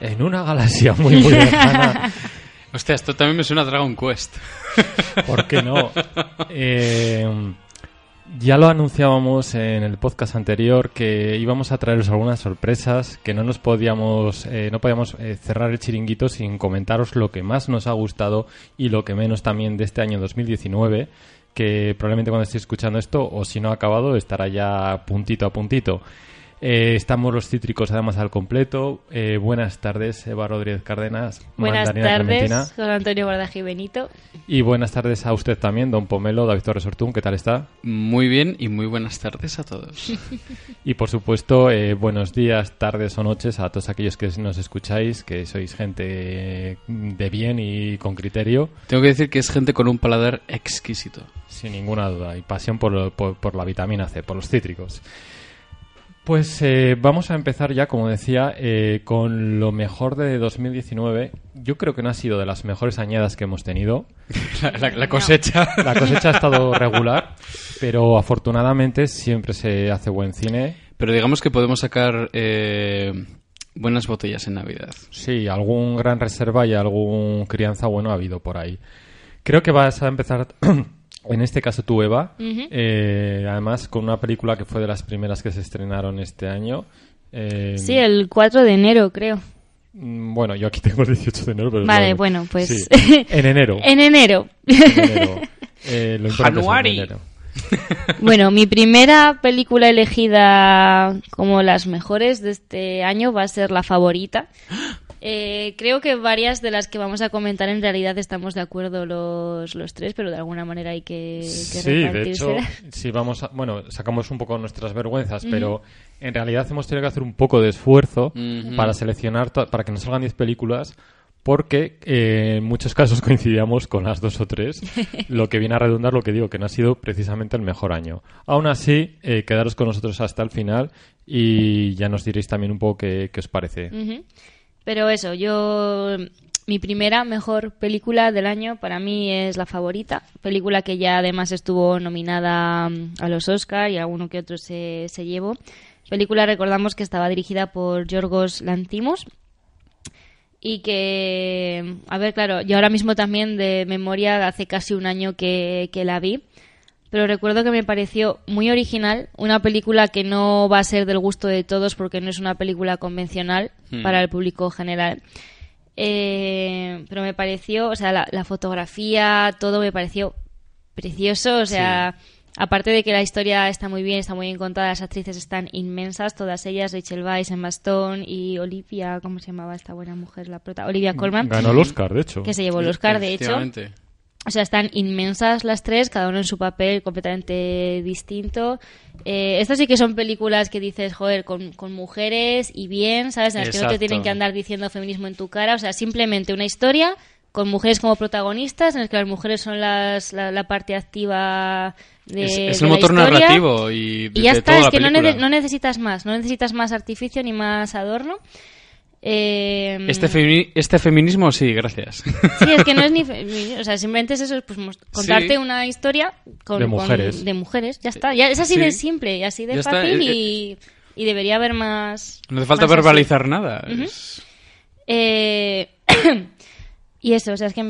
En una galaxia muy, muy lejana. Hostia, esto también me suena a Dragon Quest. ¿Por qué no? Eh, ya lo anunciábamos en el podcast anterior que íbamos a traeros algunas sorpresas, que no nos podíamos, eh, no podíamos eh, cerrar el chiringuito sin comentaros lo que más nos ha gustado y lo que menos también de este año 2019, que probablemente cuando estéis escuchando esto, o si no ha acabado, estará ya puntito a puntito. Eh, estamos los cítricos además al completo. Eh, buenas tardes, Eva Rodríguez Cárdenas. Buenas Mandarina tardes, Clementina. don Antonio Guardaji Benito. Y buenas tardes a usted también, don Pomelo, David Torres Ortún. ¿Qué tal está? Muy bien y muy buenas tardes a todos. Y por supuesto, eh, buenos días, tardes o noches a todos aquellos que nos escucháis, que sois gente de bien y con criterio, Tengo que decir que es gente con un paladar exquisito. sin ninguna duda, y pasión por, lo- por- por la vitamina C, por los cítricos. Pues eh, vamos a empezar ya, como decía, eh, con lo mejor de 2019. Yo creo que no ha sido de las mejores añadas que hemos tenido. La, la- la cosecha. La cosecha ha estado regular, pero afortunadamente siempre se hace buen cine. Pero digamos que podemos sacar eh, buenas botellas en Navidad. Sí, algún gran reserva y algún crianza bueno ha habido por ahí. Creo que vas a empezar, en este caso tú, Eva, eh, además con una película que fue de las primeras que se estrenaron este año. Eh, Sí, el 4 de enero, creo. mm, Bueno, yo aquí tengo el 18 de enero, pero... Vale, no- bueno, pues- sí, en enero. En enero. En enero. Eh, lo en Januari. enero. bueno, mi primera película elegida como las mejores de este año va a ser la favorita. Eh, creo que varias de las que vamos a comentar en realidad estamos de acuerdo los, los tres, pero de alguna manera hay que, que Sí, de hecho, sí vamos a, bueno, sacamos un poco nuestras vergüenzas, pero en realidad hemos tenido que hacer un poco de esfuerzo para seleccionar, to- para que nos salgan 10 películas, porque eh, en muchos casos coincidíamos con las dos o tres, lo que viene a redundar lo que digo, que no ha sido precisamente el mejor año. Aún así, eh, quedaros con nosotros hasta el final y ya nos diréis también un poco qué, qué os parece. Ujú. Pero eso, yo. Mi primera mejor película del año para mí es la favorita. Película que ya además estuvo nominada mm, a los Oscar y alguno que otro se, se llevó. Película, recordamos que estaba dirigida por Yorgos Lantimos. Y que, a ver, claro, yo ahora mismo también de memoria hace casi un año que, que la vi pero recuerdo que me pareció muy original, una película que no va a ser del gusto de todos porque no es una película convencional Hmm. para el público general. Eh, pero me pareció, o sea, la, la fotografía, todo me pareció precioso, o sea, aparte de que la historia está muy bien, está muy bien contada, las actrices están inmensas, todas ellas, Rachel Weisz, Emma Stone y Olivia, ¿cómo se llamaba esta buena mujer? La prota? Olivia Colman, Ganó el Oscar, de hecho. que se llevó el Oscar, de hecho. O sea, están inmensas las tres, cada uno en su papel completamente distinto. Eh, estas sí que son películas que dices, joder, con, con mujeres y bien, ¿sabes? En las que no te tienen que andar diciendo feminismo en tu cara. O sea, simplemente una historia con mujeres como protagonistas, en las que las mujeres son las, la, la parte activa de, es, es de el la motor historia. narrativo y, de, Y ya de está, toda es la que no, no necesitas más, no necesitas más artificio ni más adorno. Eh, Este, femi- este feminismo, sí, gracias. Sí, es que no es ni... fe- O sea, simplemente es eso, pues contarte Sí. una historia con, De con- mujeres. de mujeres, ya está. Ya, es así Sí. de simple y así de Ya está, fácil eh, y, y debería haber más... No hace falta así. verbalizar nada. Es- Eh, y eso, o sea, es que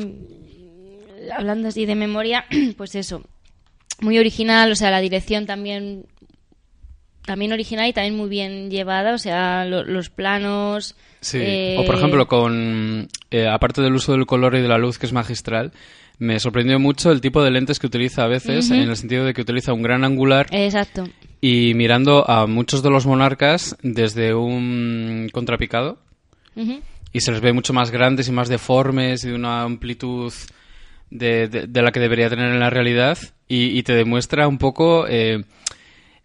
hablando así de memoria, pues eso, muy original, o sea, la dirección también también original y también muy bien llevada, o sea, lo- los planos... Sí. eh, O por ejemplo, con eh, aparte del uso del color y de la luz que es magistral, me sorprendió mucho el tipo de lentes que utiliza a veces, en el sentido de que utiliza un gran angular Exacto. y mirando a muchos de los monarcas desde un contrapicado y se les ve mucho más grandes y más deformes y de una amplitud de, de- de la que debería tener en la realidad y, y te demuestra un poco eh,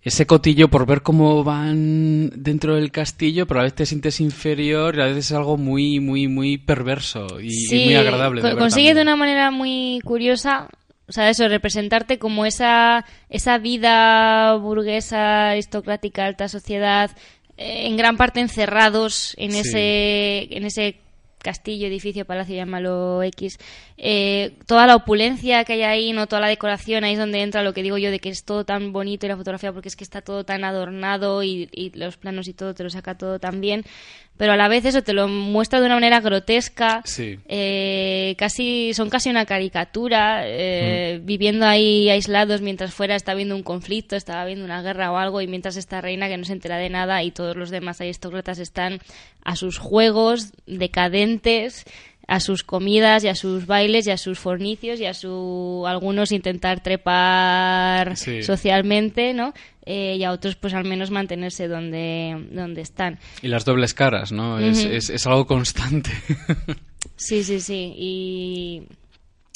ese cotillo por ver cómo van dentro del castillo, pero a veces te sientes inferior y a veces es algo muy, muy, muy perverso y, muy agradable. de ver consigue de una manera muy curiosa, o sea, eso, representarte como esa, esa vida burguesa, aristocrática, alta sociedad, eh, en gran parte encerrados en Sí. ese, en ese castillo, edificio, palacio, llámalo X. Eh, toda la opulencia que hay ahí, no toda la decoración, ahí es donde entra lo que digo yo de que es todo tan bonito y la fotografía porque es que está todo tan adornado y, y los planos y todo te lo saca todo tan bien. Pero a la vez eso te lo muestra de una manera grotesca, Sí. eh, casi son casi una caricatura eh, viviendo ahí aislados mientras fuera está habiendo un conflicto estaba habiendo una guerra o algo y mientras esta reina que no se entera de nada y todos los demás aristócratas están a sus juegos decadentes a sus comidas y a sus bailes y a sus fornicios y a su algunos intentar trepar Sí. socialmente no Eh, y a otros pues al menos mantenerse donde donde están Y las dobles caras, ¿no? es, es, es algo constante. Sí, sí, sí. Y,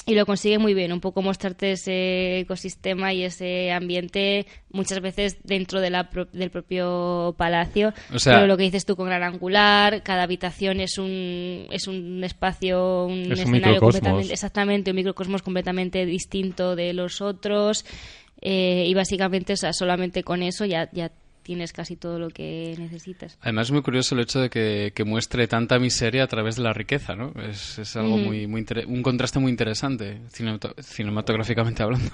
y lo consigue muy bien, un poco mostrarte ese ecosistema y ese ambiente muchas veces dentro de la pro- del propio palacio. O sea- Pero lo que dices tú con gran angular, cada habitación es un, es un espacio, un Es un escenario completamente, exactamente, un microcosmos completamente distinto de los otros. Eh, y básicamente, o sea, solamente con eso ya, ya tienes casi todo lo que necesitas. Además es muy curioso el hecho de que, que muestre tanta miseria a través de la riqueza, ¿no? Es, es algo Ujú. muy, muy inter- un contraste muy interesante, cinemato- cinematográficamente hablando.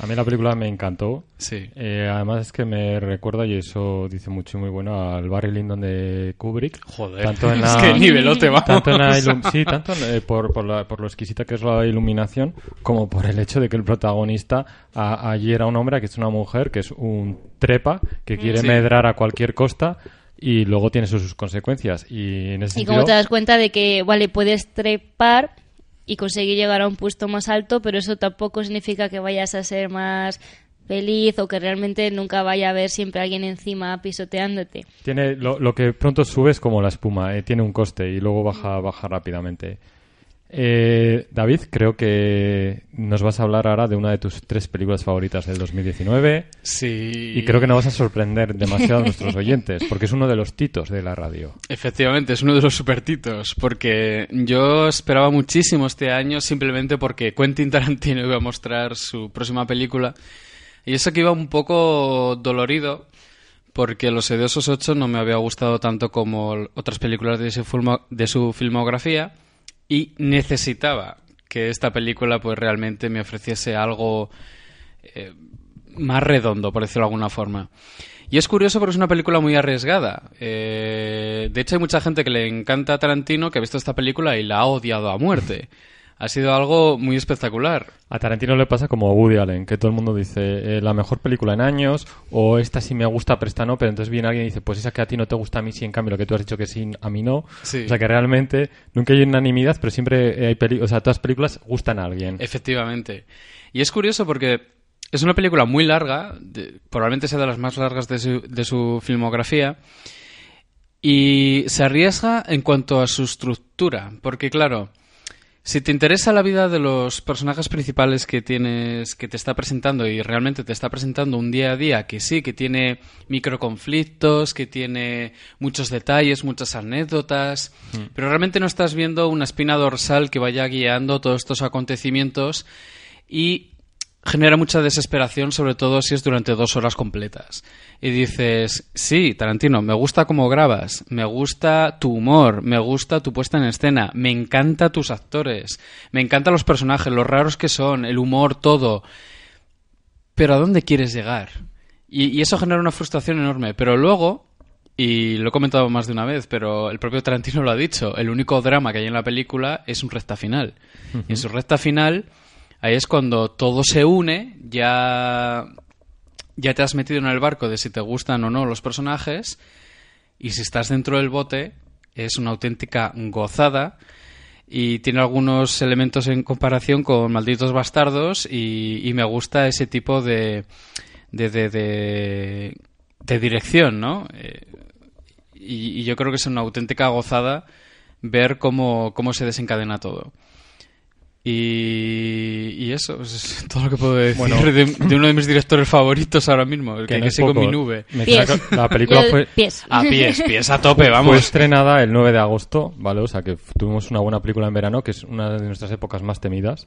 A mí la película me encantó. sí. Eh, además es que me recuerda, y eso dice mucho y muy bueno, al Barry Lyndon de Kubrick. Joder, Tanto en es la- que nivelote vamos. Tanto en la ilum- sí, tanto en- eh, por, por, la- por lo exquisita que es la iluminación, como por el hecho de que el protagonista a- allí era un hombre, que es una mujer, que es un trepa, que quiere Sí. medrar a cualquier costa y luego tiene sus, sus consecuencias. Y en ese Y sentido, como te das cuenta de que, vale, puedes trepar y conseguir llegar a un puesto más alto, pero eso tampoco significa que vayas a ser más feliz o que realmente nunca vaya a haber siempre alguien encima pisoteándote. tiene lo, lo que pronto sube es como la espuma, eh, tiene un coste y luego baja, baja rápidamente. Eh, David, creo que nos vas a hablar ahora de una de tus tres películas favoritas del 2019 Sí. y creo que no vas a sorprender demasiado a nuestros oyentes porque es uno de los titos de la radio. Efectivamente, es uno de los supertitos, porque yo esperaba muchísimo este año simplemente porque Quentin Tarantino iba a mostrar su próxima película y eso que iba un poco dolorido porque Los Hediosos 8 no me había gustado tanto como otras películas de su, de su filmografía y necesitaba que esta película pues realmente me ofreciese algo eh, más redondo, por decirlo de alguna forma. Y es curioso porque es una película muy arriesgada. Eh, de hecho, hay mucha gente que le encanta a Tarantino que ha visto esta película y la ha odiado a muerte. Ha sido algo muy espectacular. A Tarantino le pasa como a Woody Allen, que todo el mundo dice eh, la mejor película en años, o esta sí me gusta, pero esta no, pero entonces viene alguien y dice, pues esa que a ti no te gusta, a mí sí, en cambio lo que tú has dicho que sí, a mí no. Sí. O sea que realmente nunca hay unanimidad, pero siempre hay peli o sea, todas las películas gustan a alguien. Efectivamente. Y es curioso porque es una película muy larga, de- probablemente sea de las más largas de su, de su filmografía, y se arriesga en cuanto a su estructura, porque claro, si te interesa la vida de los personajes principales que tienes, que te está presentando y realmente te está presentando un día a día que sí, que tiene microconflictos, que tiene muchos detalles, muchas anécdotas, pero realmente no estás viendo una espina dorsal que vaya guiando todos estos acontecimientos y genera mucha desesperación, sobre todo si es durante dos horas completas. Y dices, sí, Tarantino, me gusta cómo grabas, me gusta tu humor, me gusta tu puesta en escena, me encanta tus actores, me encantan los personajes, los raros que son, el humor, todo. Pero ¿a dónde quieres llegar? Y, y eso genera una frustración enorme. Pero luego, y lo he comentado más de una vez, pero el propio Tarantino lo ha dicho, el único drama que hay en la película es un recta final. Y en su recta final, ahí es cuando todo se une, ya ya te has metido en el barco de si te gustan o no los personajes y si estás dentro del bote es una auténtica gozada y tiene algunos elementos en comparación con Malditos Bastardos y, me gusta ese tipo de, de, de, de, de dirección, ¿no? Eh, y, y yo creo que es una auténtica gozada ver cómo, cómo se desencadena todo. Y, y eso es todo lo que puedo decir Bueno. de, de uno de mis directores favoritos ahora mismo, el que, no que es sigo mi nube. Pies. La película fue, Pies. A pies, pies a tope, fue vamos. estrenada el 9 de agosto, ¿vale? O sea que tuvimos una buena película en verano, que es una de nuestras épocas más temidas.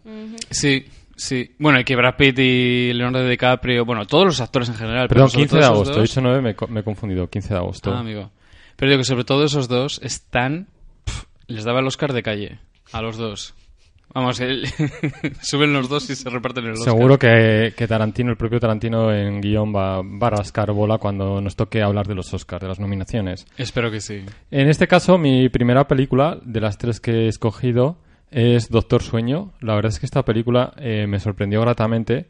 Sí, sí. Bueno, y que Brad Pitt y Leonardo DiCaprio, bueno, todos los actores en general. pero Perdón, sobre 15 todo de agosto. Dicho 9, me, co- me he confundido. 15 de agosto. Ah, amigo. Pero digo que sobre todo esos dos están... les daba el Oscar de calle. A los dos. Vamos, el- suben los dos y se reparten el Oscar. Seguro que, que Tarantino, el propio Tarantino en guion va, va a rascar bola cuando nos toque hablar de los Oscars, de las nominaciones. Espero que sí. En este caso, mi primera película, de las tres que he escogido, es Doctor Sueño. La verdad es que esta película eh, me sorprendió gratamente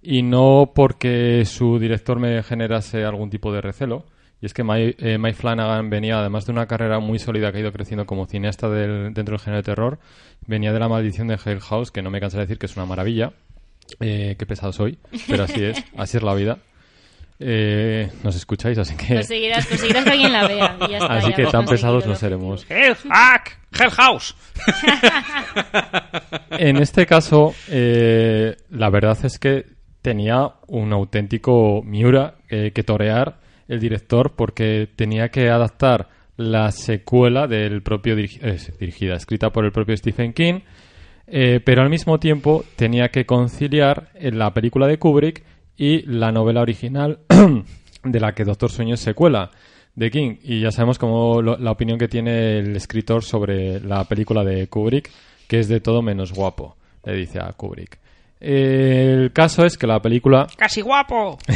y no porque su director me generase algún tipo de recelo. Y es que Mike, eh, Mike Flanagan venía, además de una carrera muy sólida que ha ido creciendo como cineasta del- dentro del género de terror, venía de La Maldición de Hill House, que no me cansaré de decir que es una maravilla. Eh, qué pesado soy, pero así es, así es la vida. Eh, nos escucháis, así que... Conseguirás, conseguirás que alguien la vea. y ya está, Así ya que tan pesados no seremos. ¡Hellhack! ¡Hellhouse! En este caso, eh, la verdad es que tenía un auténtico Miura eh, que torear el director porque tenía que adaptar la secuela del propio dirigi- eh, dirigida, escrita por el propio Stephen King, eh, pero al mismo tiempo tenía que conciliar eh, la película de Kubrick y la novela original de la que Doctor Sueño es secuela de King. Y ya sabemos cómo lo- la opinión que tiene el escritor sobre la película de Kubrick, que es de todo menos guapo, le dice a Kubrick. El caso es que la película ¡Casi guapo!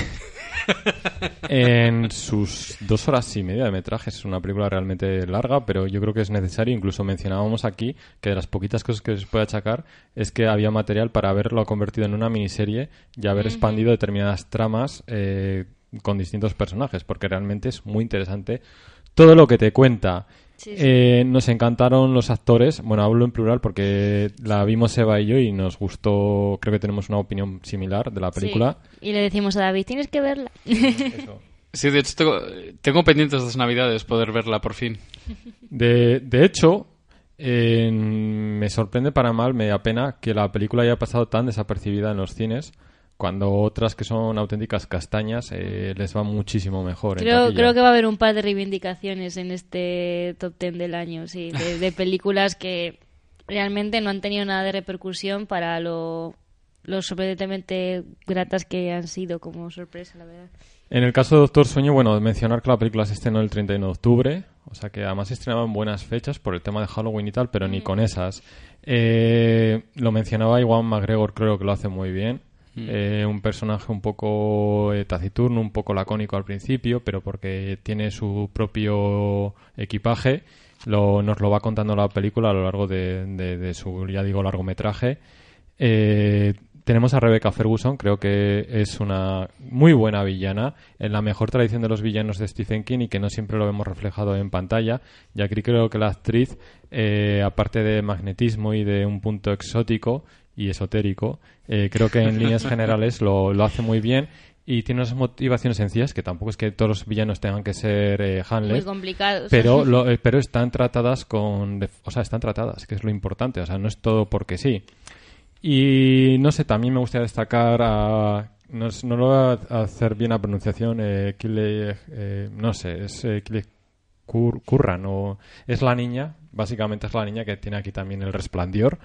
en sus dos horas y media de metraje es una película realmente larga, pero yo creo que es necesario. Incluso mencionábamos aquí que de las poquitas cosas que se puede achacar es que había material para haberlo convertido en una miniserie y haber expandido determinadas tramas eh, con distintos personajes, porque realmente es muy interesante todo lo que te cuenta. Sí, sí. Eh, nos encantaron los actores. Bueno, hablo en plural porque la vimos Eva y yo y nos gustó. Creo que tenemos una opinión similar de la película. Sí. Y le decimos a David, tienes que verla. Eso. Sí, de hecho tengo, tengo pendientes estas navidades poder verla por fin. De, de hecho, eh, me sorprende para mal, me da pena que la película haya pasado tan desapercibida en los cines, cuando otras que son auténticas castañas eh, les va muchísimo mejor. Creo, creo que va a haber un par de reivindicaciones en este top ten del año, sí, de, de películas que realmente no han tenido nada de repercusión para lo, lo sorprendentemente gratas que han sido como sorpresa, la verdad. En el caso de Doctor Sueño, bueno, mencionar que la película se estrenó el 31 de octubre, o sea que además se estrenaba en buenas fechas por el tema de Halloween y tal, pero ni con esas. Eh, lo mencionaba Iwan McGregor, creo que lo hace muy bien. Eh, un personaje un poco eh, taciturno, un poco lacónico al principio, pero porque tiene su propio equipaje, lo, nos lo va contando la película a lo largo de su, ya digo, largometraje. Eh, tenemos a Rebecca Ferguson, creo que es una muy buena villana, en la mejor tradición de los villanos de Stephen King y que no siempre lo vemos reflejado en pantalla. Y aquí creo que la actriz, eh, aparte de magnetismo y de un punto exótico y esotérico, eh, creo que en líneas generales lo, lo hace muy bien y tiene unas motivaciones sencillas, que tampoco es que todos los villanos tengan que ser eh, Muy handlers, complicados. pero lo- eh, pero están tratadas con o sea están tratadas que es lo importante o sea no es todo porque sí y no sé también me gustaría destacar a no, no lo voy a hacer bien la pronunciación eh, Kile- eh, no sé es eh, Kile Kurran o es la niña básicamente es la niña que tiene aquí también el resplandor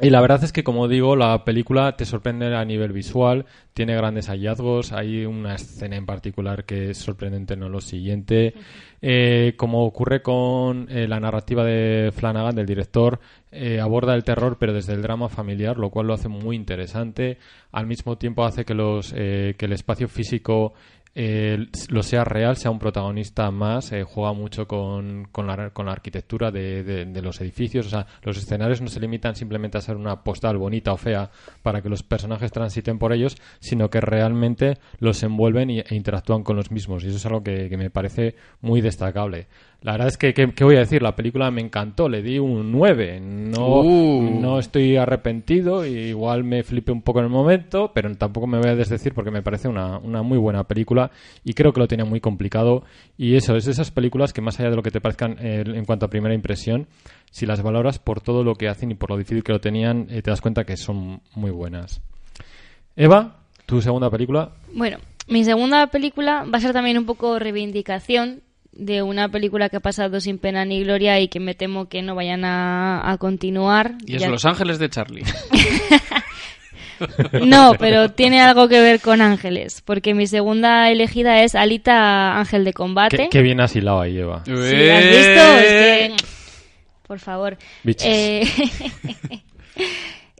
y la verdad es que, como digo, la película te sorprende a nivel visual, tiene grandes hallazgos, hay una escena en particular que es sorprendente, no lo siguiente. Eh, como ocurre con eh, la narrativa de Flanagan, del director, eh, aborda el terror pero desde el drama familiar, lo cual lo hace muy interesante. Al mismo tiempo hace que, los, eh, que el espacio físico eh, lo sea real, sea un protagonista más, eh, juega mucho con, con, la, con la arquitectura de, los edificios, o sea, los escenarios no se limitan simplemente a ser una postal bonita o fea para que los personajes transiten por ellos, sino que realmente los envuelven e interactúan con los mismos, y eso es algo que me parece muy destacable. La verdad es que, ¿qué, qué voy a decir? La película me encantó, le di un 9. No, Uh. no estoy arrepentido, y igual me flipé un poco en el momento, pero tampoco me voy a desdecir porque me parece una, una muy buena película y creo que lo tenía muy complicado. Y eso, es de esas películas que más allá de lo que te parezcan eh, en cuanto a primera impresión, si las valoras por todo lo que hacen y por lo difícil que lo tenían, eh, te das cuenta que son muy buenas. Eva, tu segunda película. Bueno, mi segunda película va a ser también un poco reivindicación de una película que ha pasado sin pena ni gloria y que me temo que no vayan a, a continuar. Y es Ya- Los Ángeles de Charlie. No, pero tiene algo que ver con ángeles, porque mi segunda elegida es Alita Ángel de Combate. Qué, qué bien has hilado ahí, Eva. Sí, ¿la has visto? Es Eh. que... Por favor. Eh,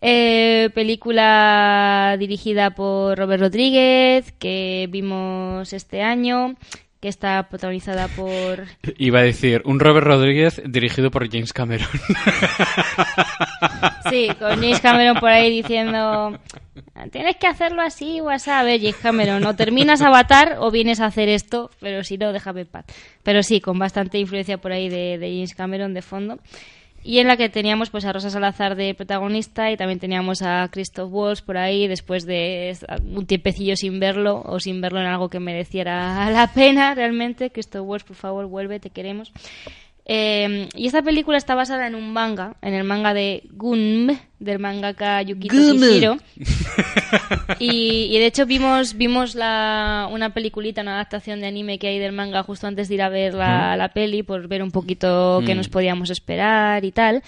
eh, película dirigida por Robert Rodríguez, que vimos este año, que está protagonizada por... Iba a decir, un Robert Rodríguez dirigido por James Cameron. Sí, con James Cameron por ahí diciendo... Tienes que hacerlo así, WhatsApp. A ver, James Cameron, o terminas Avatar o vienes a hacer esto, pero si no, déjame en paz. Pero sí, con bastante influencia por ahí de, de James Cameron de fondo. Y en la que teníamos pues a Rosa Salazar de protagonista y también teníamos a Christoph Waltz por ahí después de un tiempecillo sin verlo o sin verlo en algo que mereciera la pena realmente. Christoph Waltz, por favor, vuelve, te queremos. Eh, y esta película está basada en un manga, en el manga de Gunm, del mangaka Yukito Kishiro. Y, y de hecho vimos vimos la, una peliculita, una adaptación de anime que hay del manga justo antes de ir a ver la, la peli, por ver un poquito qué Mm. nos podíamos esperar y tal.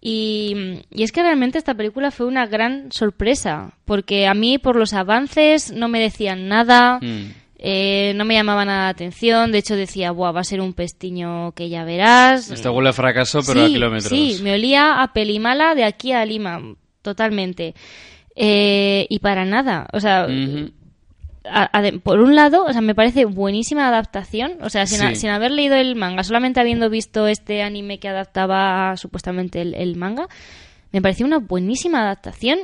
Y, y es que realmente esta película fue una gran sorpresa, porque a mí por los avances no me decían nada. Mm. Eh, no me llamaba nada la atención, de hecho decía, Buah, va a ser un pestiño que ya verás. Esto huele a fracaso, pero a kilómetros. Sí, me olía a pelimala de aquí a Lima, totalmente. Eh, y para nada, o sea, a- por un lado, o sea, me parece buenísima adaptación, o sea, sin, a- sin haber leído el manga, solamente habiendo visto este anime que adaptaba supuestamente el, el manga, me pareció una buenísima adaptación.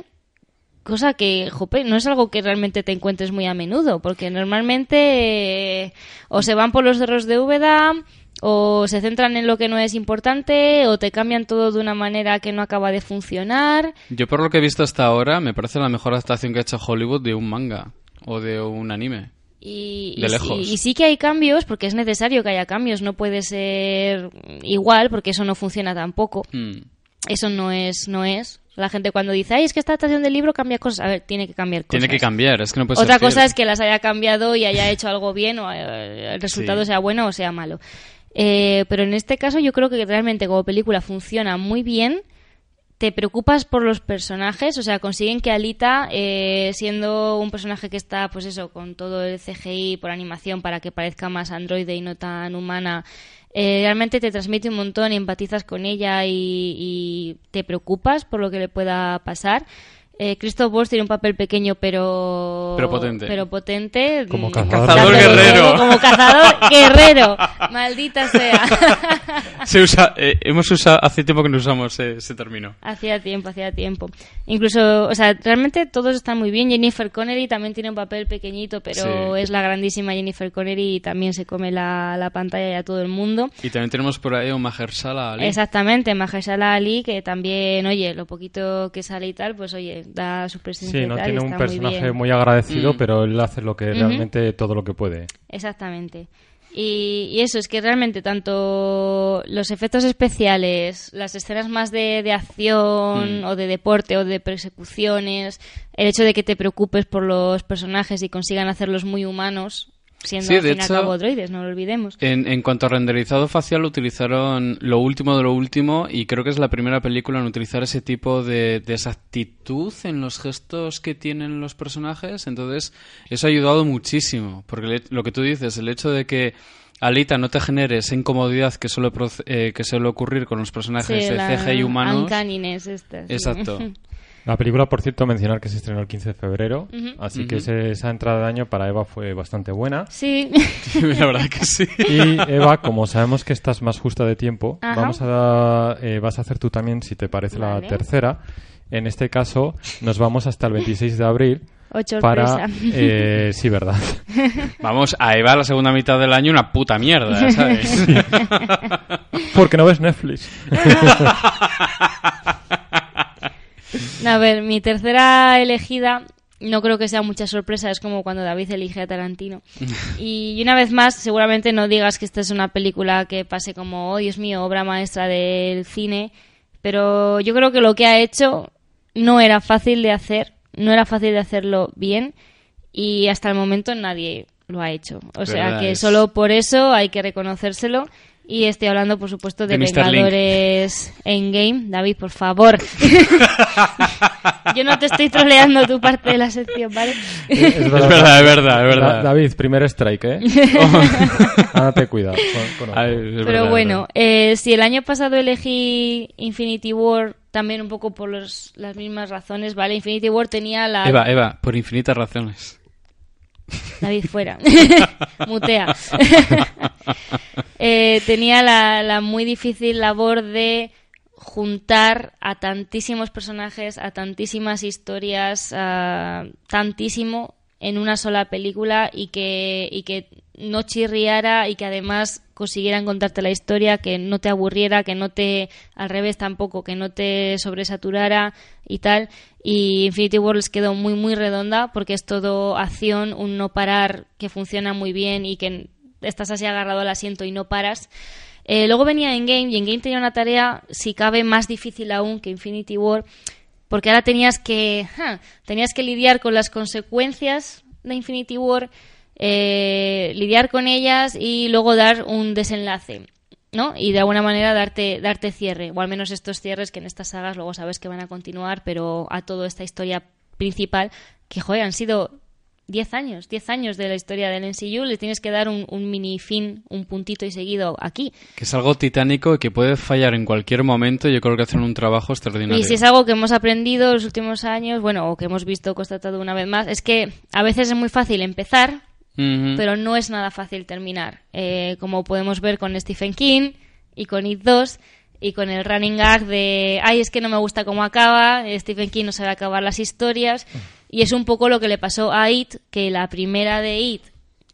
Cosa que, jope, no es algo que realmente te encuentres muy a menudo, porque normalmente eh, o se van por los cerros de Úbeda, o se centran en lo que no es importante, o te cambian todo de una manera que no acaba de funcionar. Yo por lo que he visto hasta ahora, me parece la mejor adaptación que ha hecho Hollywood de un manga o de un anime. Y, De lejos. sí- y sí que hay cambios, porque es necesario que haya cambios, no puede ser igual, porque eso no funciona tampoco. Mm. Eso no es, no es. La gente cuando dice, ay, es que esta adaptación del libro cambia cosas. A ver, tiene que cambiar cosas. Tiene que cambiar, es que no puede Otra fiel. cosa es que las haya cambiado y haya hecho algo bien o eh, el resultado Sí. sea bueno o sea malo. Eh, pero en este caso yo creo que realmente como película funciona muy bien. Te preocupas por los personajes, o sea, consiguen que Alita, eh, siendo un personaje que está, pues eso, con todo el CGI por animación para que parezca más androide y no tan humana, eh, realmente te transmite un montón y empatizas con ella y, y te preocupas por lo que le pueda pasar. Eh, Christoph Waltz tiene un papel pequeño pero Pero potente. pero potente. Como Mm, cazador. Cazador guerrero. Como cazador guerrero. Maldita sea. Se usa, eh, hemos usado, hace tiempo que no usamos eh, ese término. hacía tiempo, hacía tiempo. Incluso, o sea, realmente todos están muy bien. Jennifer Connery también tiene un papel pequeñito, pero Sí. es la grandísima Jennifer Connery y también se come la, la pantalla y a todo el mundo. Y también tenemos por ahí a Mahershala Ali. Exactamente, Mahershala Ali, que también, oye, lo poquito que sale y tal, pues oye, da su presencia Sí, y no tal, tiene y un muy personaje muy, agradecido, Mm. pero él hace lo que realmente todo lo que puede. Exactamente. Y, y eso, es que realmente tanto los efectos especiales, las escenas más de, de acción Mm. o de deporte o de persecuciones, el hecho de que te preocupes por los personajes y consigan hacerlos muy humanos, siendo Sí, al de fin hecho- cabo droides, no lo olvidemos. En, en cuanto a renderizado facial, utilizaron lo último de lo último y creo que es la primera película en utilizar ese tipo de, de exactitud en los gestos que tienen los personajes. Entonces, eso ha ayudado muchísimo. Porque le- lo que tú dices, el hecho de que Alita no te genere esa incomodidad que suele, eh, que suele ocurrir con los personajes Sí, de CGI humanos. sí. Exacto. La película, por cierto, mencionar que se estrenó el 15 de febrero, Ujú. así que Ujú. ese- esa entrada de año para Eva fue bastante buena. Sí. La verdad que sí. Y Eva, como sabemos que estás más justa de tiempo, Ajá. vamos a eh, vas a hacer tú también, si te parece, Vale. la tercera. En este caso, nos vamos hasta el 26 de abril Ocho para... sorpresa. eh, sí, verdad. Vamos, a Eva la segunda mitad del año una puta mierda, ¿sabes? Porque no ves Netflix. A ver, mi tercera elegida no creo que sea mucha sorpresa, es como cuando David elige a Tarantino. Y una vez más, seguramente no digas que esta es una película que pase como, oh Dios mío, obra maestra del cine, pero yo creo que lo que ha hecho no era fácil de hacer, no era fácil de hacerlo bien y hasta el momento nadie lo ha hecho. O sea que es. solo por eso hay que reconocérselo. Y estoy hablando, por supuesto, de, De. Vengadores Endgame. David, por favor. Yo no te estoy troleando tu parte de la sección, ¿vale? Es Es verdad, es verdad, es verdad. Da- David, primer strike, ¿eh? Date cuidado. con- con- Ay, es Pero verdad, bueno, eh, si el año pasado elegí Infinity War también un poco por los- las mismas razones, ¿vale? Infinity War tenía la... Eva, Eva, por infinitas razones. David fuera. Mutea. Eh, tenía la, la muy difícil labor de juntar a tantísimos personajes, a tantísimas historias, a tantísimo en una sola película y que, y que no chirriara y que además consiguieran contarte la historia, que no te aburriera, que no te, al revés tampoco, que no te sobresaturara y tal. Y Infinity War les quedó muy, muy redonda porque es todo acción, un no parar que funciona muy bien y que estás así agarrado al asiento y no paras. Eh, luego venía Endgame y Endgame tenía una tarea, si cabe, más difícil aún que Infinity War, porque ahora tenías que, tenías que lidiar con las consecuencias de Infinity War, eh, lidiar con ellas y luego dar un desenlace. ¿no? Y de alguna manera darte, darte cierre, o al menos estos cierres que en estas sagas luego sabes que van a continuar, pero a toda esta historia principal, que joder, han sido 10 años, 10 años de la historia del NCU, le tienes que dar un, un mini fin, un puntito y seguido aquí. Que es algo titánico y que puede fallar en cualquier momento. Yo creo que hacen un trabajo extraordinario. Y si es algo que hemos aprendido los últimos años, bueno, o que hemos visto constatado una vez más, es que a veces es muy fácil empezar, Pero no es nada fácil terminar. Eh, como podemos ver con Stephen King y con It 2 y con el running gag de, ay, es que no me gusta cómo acaba, Stephen King no sabe acabar las historias. Y es un poco lo que le pasó a It, que la primera de It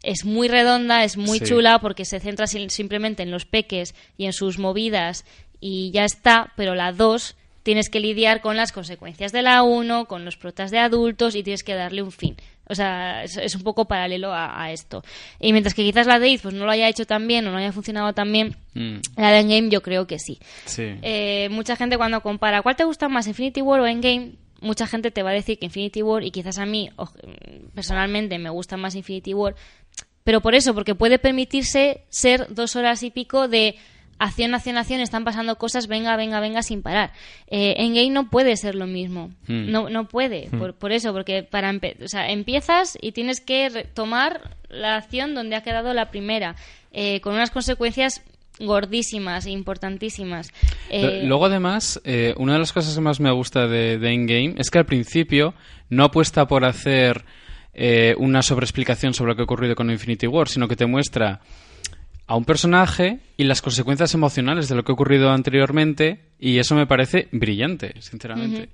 es muy redonda, es muy Sí. chula porque se centra sim- simplemente en los peques y en sus movidas y ya está, pero la 2 tienes que lidiar con las consecuencias de la 1, con los protas de adultos y tienes que darle un fin. O sea, es, es un poco paralelo a, a esto. Y mientras que quizás la de It pues, no lo haya hecho tan bien o no haya funcionado tan bien, Mm, la de Endgame yo creo que sí. sí. Eh, mucha gente cuando compara cuál te gusta más, Infinity War o Endgame, mucha gente te va a decir que Infinity War y quizás a mí personalmente me gusta más Infinity War, pero por eso, porque puede permitirse ser dos horas y pico de acción, acción, acción, están pasando cosas, venga, venga, venga, sin parar. Eh, Endgame no puede ser lo mismo, Hmm. no, no puede, por, por eso, porque para empe- o sea, empiezas y tienes que retomar la acción donde ha quedado la primera, eh, con unas consecuencias gordísimas e importantísimas. Eh, Luego, además, eh, una de las cosas que más me gusta de, de Endgame es que al principio no apuesta por hacer eh, una sobreexplicación sobre lo que ha ocurrido con Infinity War, sino que te muestra a un personaje y las consecuencias emocionales de lo que ha ocurrido anteriormente, y eso me parece brillante, sinceramente.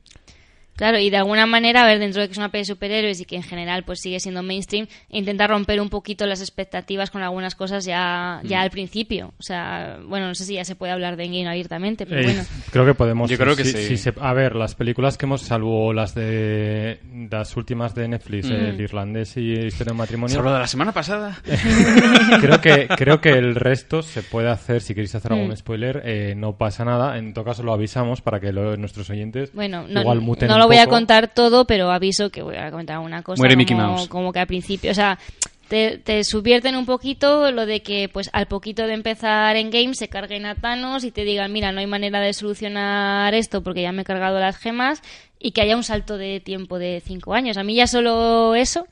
Claro, y de alguna manera, a ver, dentro de que es una peli de superhéroes y que en general pues sigue siendo mainstream, intenta romper un poquito las expectativas con algunas cosas ya, ya al principio. O sea, bueno, no sé si ya se puede hablar de Endgame abiertamente, pero Eh, bueno. Creo que podemos. Yo creo que sí. se- a ver, las películas que hemos, salvo las de las últimas de Netflix, Mm. el irlandés y Historia de matrimonio, Sobre de la semana pasada. creo que creo que el resto se puede hacer. Si queréis hacer algún Mm. spoiler, eh, no pasa nada. En todo caso, lo avisamos para que lo- nuestros oyentes Bueno, no, igual muten no un lo voy a contar todo, pero aviso que voy a comentar una cosa. Muere como, Mickey Mouse. Como que al principio, o sea, te, te subvierten un poquito lo de que, pues, al poquito de empezar en game se carguen a Thanos y te digan, mira, no hay manera de solucionar esto porque ya me he cargado las gemas y que haya un salto de tiempo de cinco años. A mí ya solo eso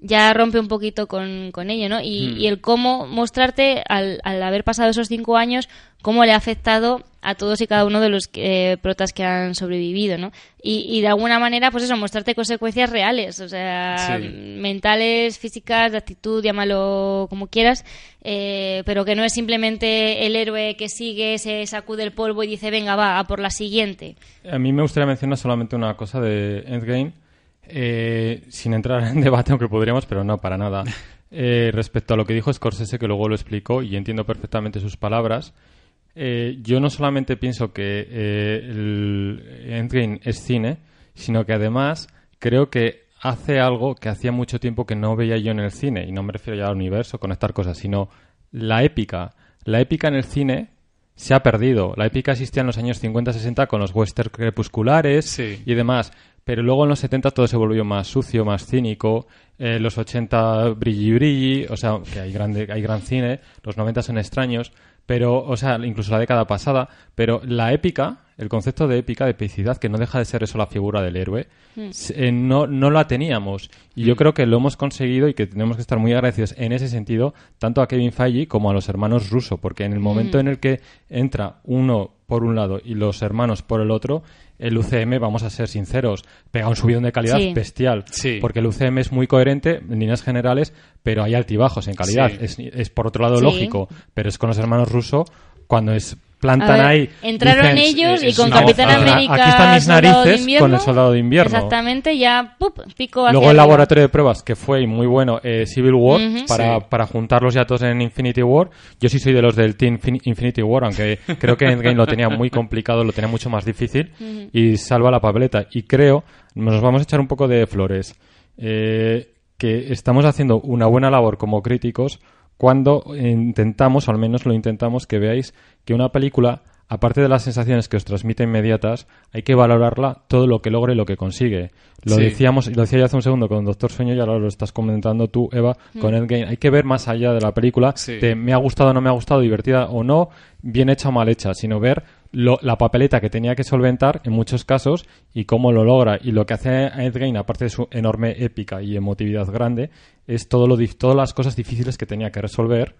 ya rompe un poquito con, con ello, ¿no? Y, y el cómo mostrarte, al, al haber pasado esos cinco años, cómo le ha afectado a todos y cada uno de los eh, protas que han sobrevivido, ¿no? Y, y de alguna manera, pues eso, mostrarte consecuencias reales, o sea, Sí. mentales, físicas, de actitud, llámalo como quieras, eh, pero que no es simplemente el héroe que sigue, se sacude el polvo y dice, venga, va, a por la siguiente. A mí me gustaría mencionar solamente una cosa de Endgame, eh, sin entrar en debate, aunque podríamos, pero no, para nada. Eh, respecto a lo que dijo Scorsese, que luego lo explicó y entiendo perfectamente sus palabras, eh, yo no solamente pienso que el Endgame es cine, sino que además creo que hace algo que hacía mucho tiempo que no veía yo en el cine, y no me refiero ya al universo, conectar cosas, sino la épica. La épica en el cine se ha perdido. La épica existía en los años 50-60 con los western crepusculares Sí. y demás. Pero luego en los 70 todo se volvió más sucio, más cínico. En los 80 brilli brilli, o sea, que hay, grande, hay gran cine. Los 90 son extraños. Pero, o sea, incluso la década pasada. Pero la épica, el concepto de épica, de epicidad, que no deja de ser eso la figura del héroe, se- eh, no, no la teníamos. Y yo creo que lo hemos conseguido y que tenemos que estar muy agradecidos en ese sentido, tanto a Kevin Feige como a los hermanos Russo, porque en el momento en el que entra uno por un lado y los hermanos por el otro, el UCM, vamos a ser sinceros, pega un subidón de calidad Sí. bestial. Sí. Porque el UCM es muy coherente en líneas generales, pero hay altibajos en calidad. Sí. Es, es por otro lado Sí. lógico, pero es con los hermanos Russo cuando es plantan ver, ahí. entraron dicen, ellos y con Capitán gozada. América Aquí están mis narices Invierno, con el Soldado de Invierno. Exactamente, ya, ¡pup! pico hacia Luego el arriba. laboratorio de pruebas, que fue muy bueno, eh, Civil War, para, Sí. para juntarlos ya todos en Infinity War. Yo sí soy de los del Team Fin- Infinity War, aunque creo que Endgame lo tenía muy complicado, lo tenía mucho más difícil, y salva la papeleta. Y creo, nos vamos a echar un poco de flores, eh, que estamos haciendo una buena labor como críticos cuando intentamos, o al menos lo intentamos, que veáis que una película, aparte de las sensaciones que os transmite inmediatas, hay que valorarla todo lo que logra y lo que consigue. Lo Sí. decíamos, lo decía yo hace un segundo con Doctor Sueño y ahora lo estás comentando tú, Eva, con Endgame. Hay que ver más allá de la película, Sí. de me ha gustado o no me ha gustado, divertida o no, bien hecha o mal hecha, sino ver lo- la papeleta que tenía que solventar en muchos casos y cómo lo logra. Y lo que hace a Endgame, aparte de su enorme épica y emotividad grande, es todo lo, todas las cosas difíciles que tenía que resolver.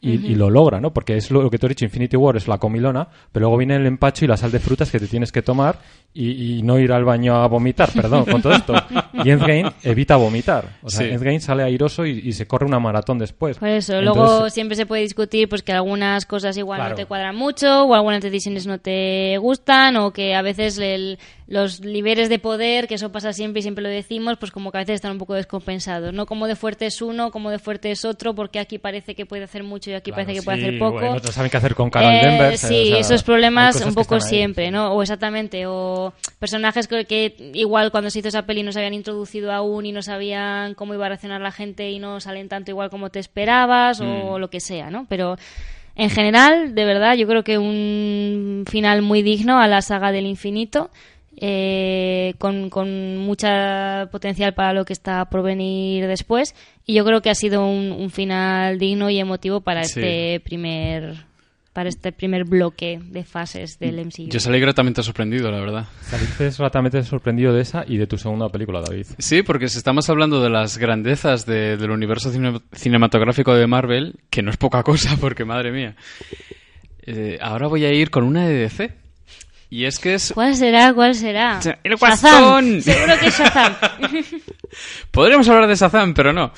Y, y lo logra, ¿no? Porque es lo, que tú has dicho, Infinity War es la comilona, pero luego viene el empacho y la sal de frutas que te tienes que tomar y, y no ir al baño a vomitar, perdón, con todo esto. Y Endgame evita vomitar. O sea, Sí. Endgame sale airoso y, y se corre una maratón después. Por eso, Entonces, luego siempre se puede discutir pues que algunas cosas igual Claro. no te cuadran mucho o algunas decisiones no te gustan o que a veces el- los niveles de poder, que eso pasa siempre y siempre lo decimos, pues como que a veces están un poco descompensados, ¿no? Como de fuerte es uno, como de fuerte es otro, porque aquí parece que puede hacer mucho y aquí Claro, parece que puede hacer poco. bueno, no saben qué hacer con Carol Eh, Danvers, sí, o sea, esos problemas un poco siempre, ¿no? O exactamente, o personajes que, que igual cuando se hizo esa peli no se habían introducido aún y no sabían cómo iba a reaccionar la gente y no salen tanto igual como te esperabas Mm. o lo que sea, ¿no? Pero en general, de verdad, yo creo que un final muy digno a la saga del infinito. eh, con, con mucha potencial para lo que está por venir después y yo creo que ha sido un, un final digno y emotivo para Sí. este primer para este primer bloque de fases del MCU. Yo salí gratamente sorprendido, la verdad. Saliste gratamente sorprendido de esa y de tu segunda película, David. Sí, porque si estamos hablando de las grandezas de- del universo cine- cinematográfico de Marvel, que no es poca cosa, porque madre mía. eh, ahora voy a ir con una de DC. Y es que es. ¿Cuál será? ¿Cuál será? ¡El. Guasón! Seguro que es Shazam. Podríamos hablar de Shazam, pero no.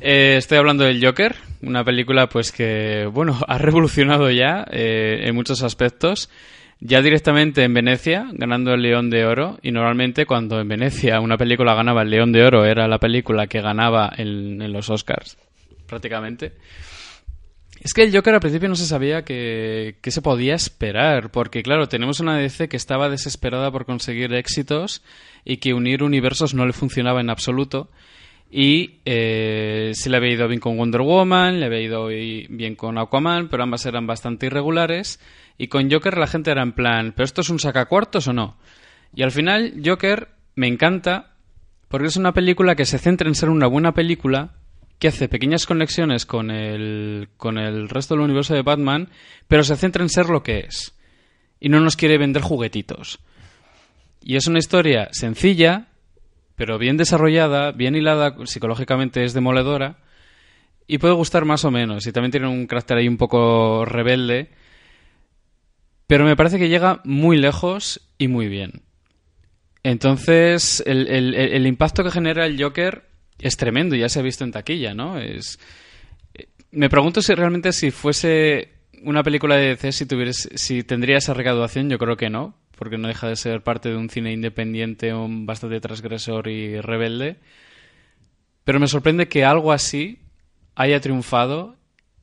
Eh, estoy hablando del Joker, una película pues que, bueno, ha revolucionado ya eh, en muchos aspectos. Ya directamente en Venecia, ganando el León de Oro, y normalmente cuando en Venecia una película ganaba el León de Oro era la película que ganaba en, los Oscars, prácticamente. Es que el Joker al principio no se sabía que, que se podía esperar, porque claro, tenemos una DC que estaba desesperada por conseguir éxitos y que unir universos no le funcionaba en absoluto. Y eh, le había ido bien con Wonder Woman, le había ido bien con Aquaman, pero ambas eran bastante irregulares. Y con Joker la gente era en plan, ¿pero esto es un sacacuartos o no? Y al final, Joker me encanta porque es una película que se centra en ser una buena película, que hace pequeñas conexiones con el, con el resto del universo de Batman, pero se centra en ser lo que es. Y no nos quiere vender juguetitos. Y es una historia sencilla, pero bien desarrollada, bien hilada, psicológicamente es demoledora y puede gustar más o menos. Y también tiene un carácter ahí un poco rebelde, pero me parece que llega muy lejos y muy bien. Entonces, el, impacto que genera el Joker es tremendo, ya se ha visto en taquilla, ¿no? Es, me pregunto si realmente si fuese una película de DC, si, si tendría esa recaudación, yo creo que no, porque no deja de ser parte de un cine independiente, un bastante transgresor y rebelde. Pero me sorprende que algo así haya triunfado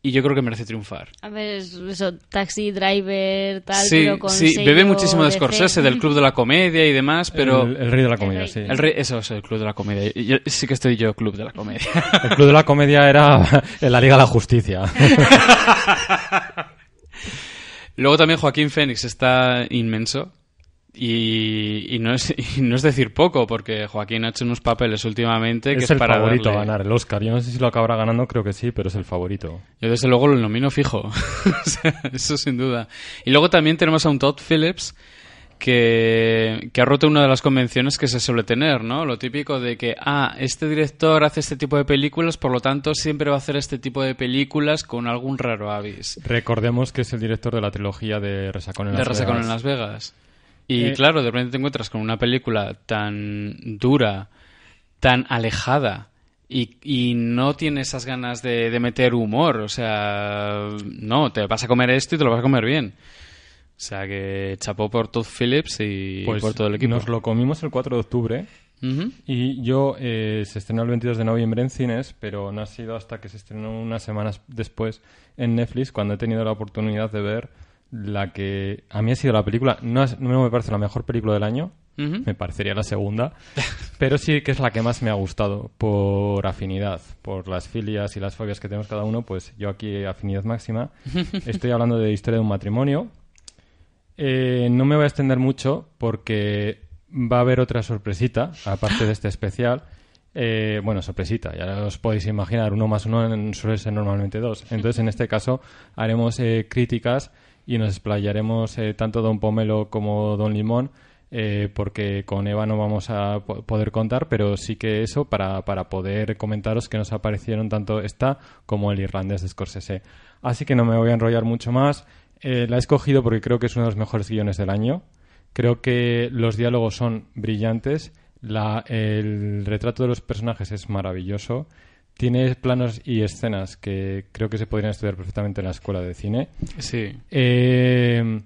y yo creo que merece triunfar. A ver, es- eso, taxi driver, tal, sí, pero con sí, bebe muchísimo de. Scorsese, del Club de la Comedia y demás, pero... El, el rey de la comedia, rey. sí. El rey- eso es el Club de la Comedia. Yo- sí que estoy yo Club de la Comedia. El club de la comedia era en la Liga de la Justicia. Luego también Joaquín Fénix está inmenso. Y, y no es, y no es decir poco, porque Joaquín ha hecho unos papeles últimamente que es es el para favorito a ganar el Oscar. Yo no sé si lo acabará ganando, creo que sí, pero es el favorito. Yo desde luego lo nomino fijo. O sea, Eso sin duda. Y luego también tenemos a un Todd Phillips que, que ha roto una de las convenciones que se suele tener, ¿no? Lo típico de que, ah, este director hace este tipo de películas, por lo tanto siempre va a hacer este tipo de películas con algún raro avis. Recordemos que es el director de la trilogía de Resacón en de Las Resacón Vegas. en Las Vegas. Y Eh, claro, de repente te encuentras con una película tan dura, tan alejada, y, y no tiene esas ganas de, de meter humor. O sea, no, te vas a comer esto y te lo vas a comer bien. O sea que chapó por Todd Phillips y Pues por todo el equipo. nos lo comimos el 4 de octubre y yo eh, se estrenó el 22 de noviembre en cines, pero no ha sido hasta que se estrenó unas semanas después en Netflix cuando he tenido la oportunidad de ver la que a mí ha sido la película, no, es- no me parece la mejor película del año, me parecería la segunda, pero sí que es la que más me ha gustado por afinidad, por las filias y las fobias que tenemos cada uno, pues yo aquí afinidad máxima. Estoy hablando de Historia de un matrimonio. Eh, no me voy a extender mucho porque va a haber otra sorpresita, aparte de este especial. Eh, bueno, sorpresita, ya os podéis imaginar, uno más uno en- suele ser normalmente dos. Entonces, en este caso, haremos eh, críticas y nos explayaremos eh, tanto Don Pomelo como Don Limón, eh, porque con Eva no vamos a po- poder contar, pero sí que eso para, para poder comentaros que nos aparecieron tanto esta como el irlandés de Scorsese. Así que no me voy a enrollar mucho más. Eh, la he escogido porque creo que es uno de los mejores guiones del año. Creo que los diálogos son brillantes. La- el retrato de los personajes es maravilloso. Tiene planos y escenas que creo que se podrían estudiar perfectamente en la escuela de cine. Sí. Eh,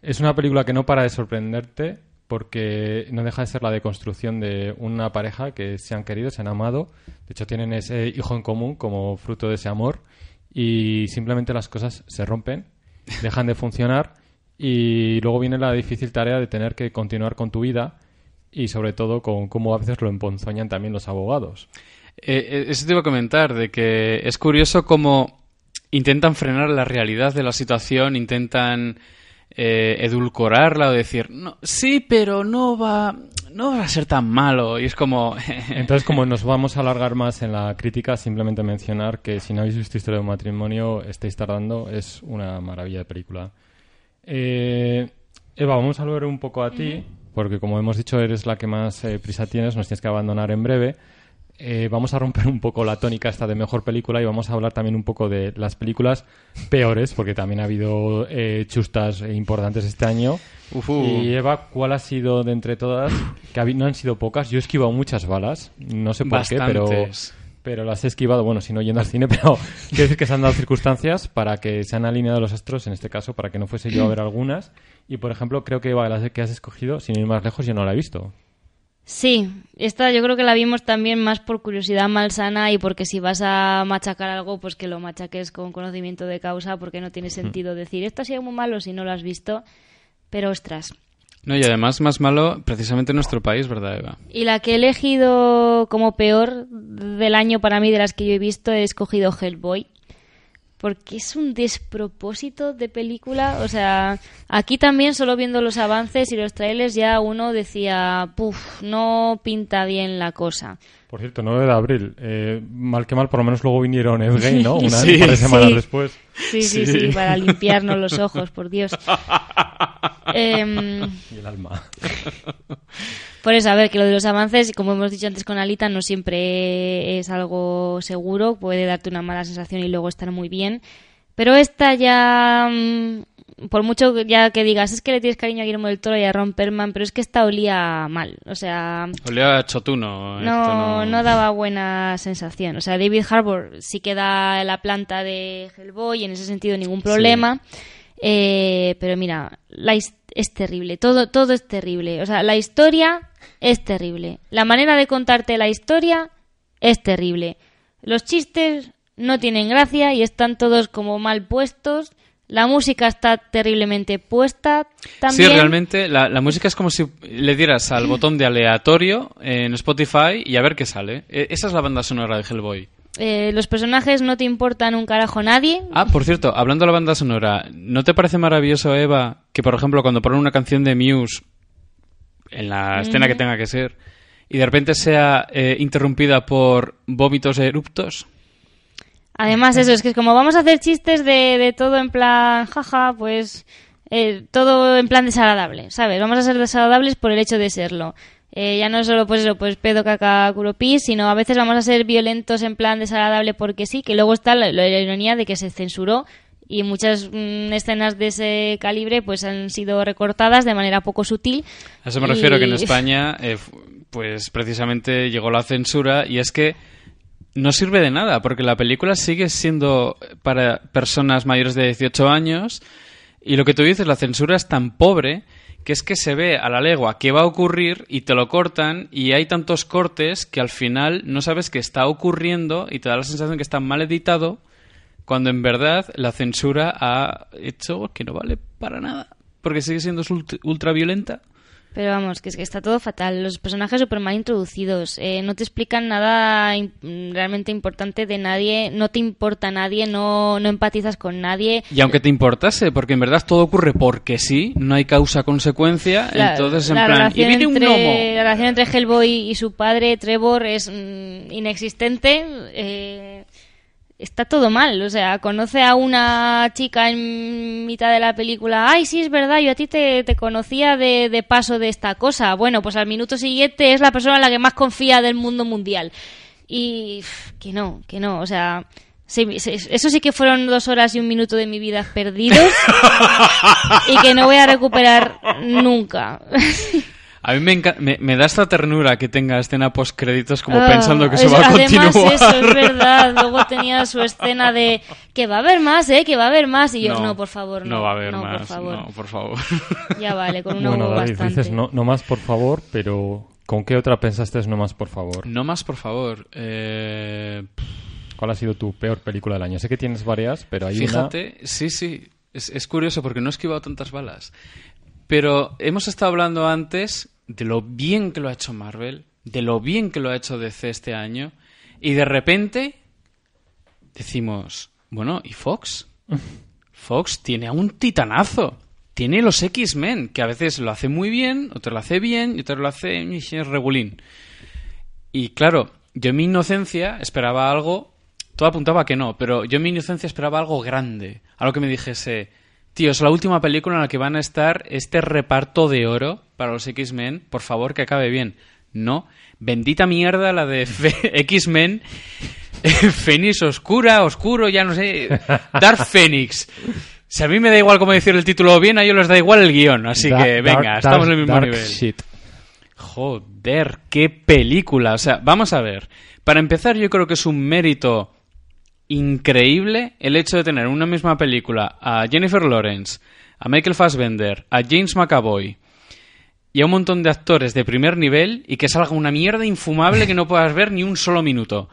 es una película que no para de sorprenderte porque no deja de ser la deconstrucción de una pareja que se han querido, se han amado. De hecho, tienen ese hijo en común como fruto de ese amor y simplemente las cosas se rompen, dejan de funcionar y luego viene la difícil tarea de tener que continuar con tu vida y sobre todo con cómo a veces lo emponzoñan también los abogados. Eh, eh, eso te iba a comentar, de que es curioso cómo intentan frenar la realidad de la situación, intentan eh, edulcorarla o decir, no, sí, pero no va, no va a ser tan malo. Y es como... Entonces, como nos vamos a alargar más en la crítica, simplemente mencionar que si no habéis visto Historia de un matrimonio, estáis tardando, es una maravilla de película. Eh, Eva, vamos a volver un poco a ti, porque como hemos dicho, eres la que más eh, prisa tienes, nos tienes que abandonar en breve. Eh, vamos a romper un poco la tónica esta de mejor película y vamos a hablar también un poco de las películas peores, porque también ha habido eh, chustas importantes este año. Y Eva, ¿cuál ha sido de entre todas? Que no han sido pocas. Yo he esquivado muchas balas. No sé por qué, pero, pero las he esquivado. Bueno, si no yendo al cine, pero quiero decir que se han dado circunstancias para que se han alineado los astros, en este caso, para que no fuese yo a ver algunas. Y, por ejemplo, creo que Eva, las que has escogido, sin ir más lejos, yo no la he visto. Sí, esta yo creo que la vimos también más por curiosidad malsana y porque si vas a machacar algo, pues que lo machaques con conocimiento de causa, porque no tiene sentido decir esto ha sido muy malo si no lo has visto. Pero ostras. No, y además más malo precisamente en nuestro país, ¿verdad, Eva? Y la que he elegido como peor del año para mí, de las que yo he visto, he escogido Hellboy. Porque es un despropósito de película. O sea, aquí también, solo viendo los avances y los trailers, ya uno decía, puf, no pinta bien la cosa. Por cierto, 9 de abril. Eh, mal que mal, por lo menos luego vinieron Endgame, ¿no? Una, Sí, un par de semanas sí. después. Sí, sí, sí, para limpiarnos los ojos, por Dios. Em, Y el alma. Por eso, a ver, que lo de los avances, como hemos dicho antes con Alita, no siempre es algo seguro. Puede darte una mala sensación y luego estar muy bien. Pero esta ya, mm, por mucho ya que digas, es que le tienes cariño a Guillermo del Toro y a Ron Perlman, pero es que esta olía mal. O sea, Olía a chotuno. no, no... no daba buena sensación. O sea, David Harbour sí que da la planta de Hellboy, en ese sentido ningún problema. Eh, pero mira, la es terrible, todo, todo es terrible. O sea, la historia es terrible. La manera de contarte la historia es terrible. Los chistes no tienen gracia y están todos como mal puestos. La música está terriblemente puesta también. Sí, realmente la, la música es como si le dieras al botón de aleatorio en Spotify y a ver qué sale. E- Esa es la banda sonora de Hellboy. Eh, los personajes no te importan un carajo nadie. Ah, por cierto, hablando de la banda sonora, ¿no te parece maravilloso, Eva, que por ejemplo cuando ponen una canción de Muse en la escena que tenga que ser y de repente sea eh, interrumpida por vómitos eruptos? Además, eso, es que es como vamos a hacer chistes de, de todo en plan, jaja, pues eh, todo en plan desagradable, ¿sabes? Vamos a ser desagradables por el hecho de serlo. Eh, ya no solo pues eso, pues pedo, caca, culo, pis, sino a veces vamos a ser violentos en plan desagradable porque sí, que luego está la, la ironía de que se censuró y muchas mm, escenas de ese calibre pues han sido recortadas de manera poco sutil. A eso me refiero que en España, eh, pues precisamente llegó la censura y es que no sirve de nada porque la película sigue siendo para personas mayores de 18 años y lo que tú dices, la censura es tan pobre que es que se ve a la legua qué va a ocurrir y te lo cortan y hay tantos cortes que al final no sabes qué está ocurriendo y te da la sensación que está mal editado cuando en verdad la censura ha hecho que no vale para nada porque sigue siendo ult- ultra violenta. Pero vamos, que es que está todo fatal. Los personajes súper mal introducidos. eh, no te explican nada realmente importante de nadie. No te importa nadie. No, no empatizas con nadie. Y aunque te importase, porque en verdad todo ocurre porque sí, no hay causa-consecuencia, entonces en la plan, y viene un entre- gnomo. La relación entre Hellboy y su padre, Trevor, es mm, inexistente. eh, está todo mal. O sea, conoce a una chica en mitad de la película. Ay, sí, es verdad, yo a ti te, te conocía de, de paso de esta cosa. Bueno, pues al minuto siguiente es la persona en la que más confía del mundo mundial. Y que no, que no. O sea, sí, eso sí que fueron dos horas y un minuto de mi vida perdidos y que no voy a recuperar nunca. A mí me, enca- me, me da esta ternura que tenga escena post-créditos como Ah, pensando que se es- va a además, continuar. eso es verdad. Luego tenía su escena de que va a haber más, ¿eh? Que va a haber más. Y yo, no, por favor, no. No va a haber no, más, por favor. no, por favor. Ya vale, con una Bueno, David, bastante. dices no, no más por favor, pero ¿con qué otra pensaste no más por favor? no más, por favor. Eh, ¿Cuál ha sido tu peor película del año? Sé que tienes varias, pero hay una... Fíjate, sí, sí, es, es curioso porque no he esquivado tantas balas. Pero hemos estado hablando antes de lo bien que lo ha hecho Marvel, de lo bien que lo ha hecho DC este año, y de repente decimos, bueno, ¿y Fox? Fox tiene a un titanazo. Tiene los X-Men, que a veces lo hace muy bien, otro lo hace bien y otro lo hace regulín. Y claro, yo en mi inocencia esperaba algo, todo apuntaba a que no, pero yo en mi inocencia esperaba algo grande, algo que me dijese, tío, es la última película en la que van a estar este reparto de oro para los X-Men, por favor que acabe bien. No, bendita mierda la de X-Men, Fénix Oscura, Oscuro, ya no sé, Dark Phoenix. Si a mí me da igual cómo decir el título bien, a ellos les da igual el guion, así Da- que venga, dark- estamos en el mismo dark nivel. shit. Joder, qué película. O sea, vamos a ver. Para empezar, yo creo que es un mérito increíble el hecho de tener en una misma película a Jennifer Lawrence, a Michael Fassbender, a James McAvoy y a un montón de actores de primer nivel y que salga una mierda infumable que no puedas ver ni un solo minuto.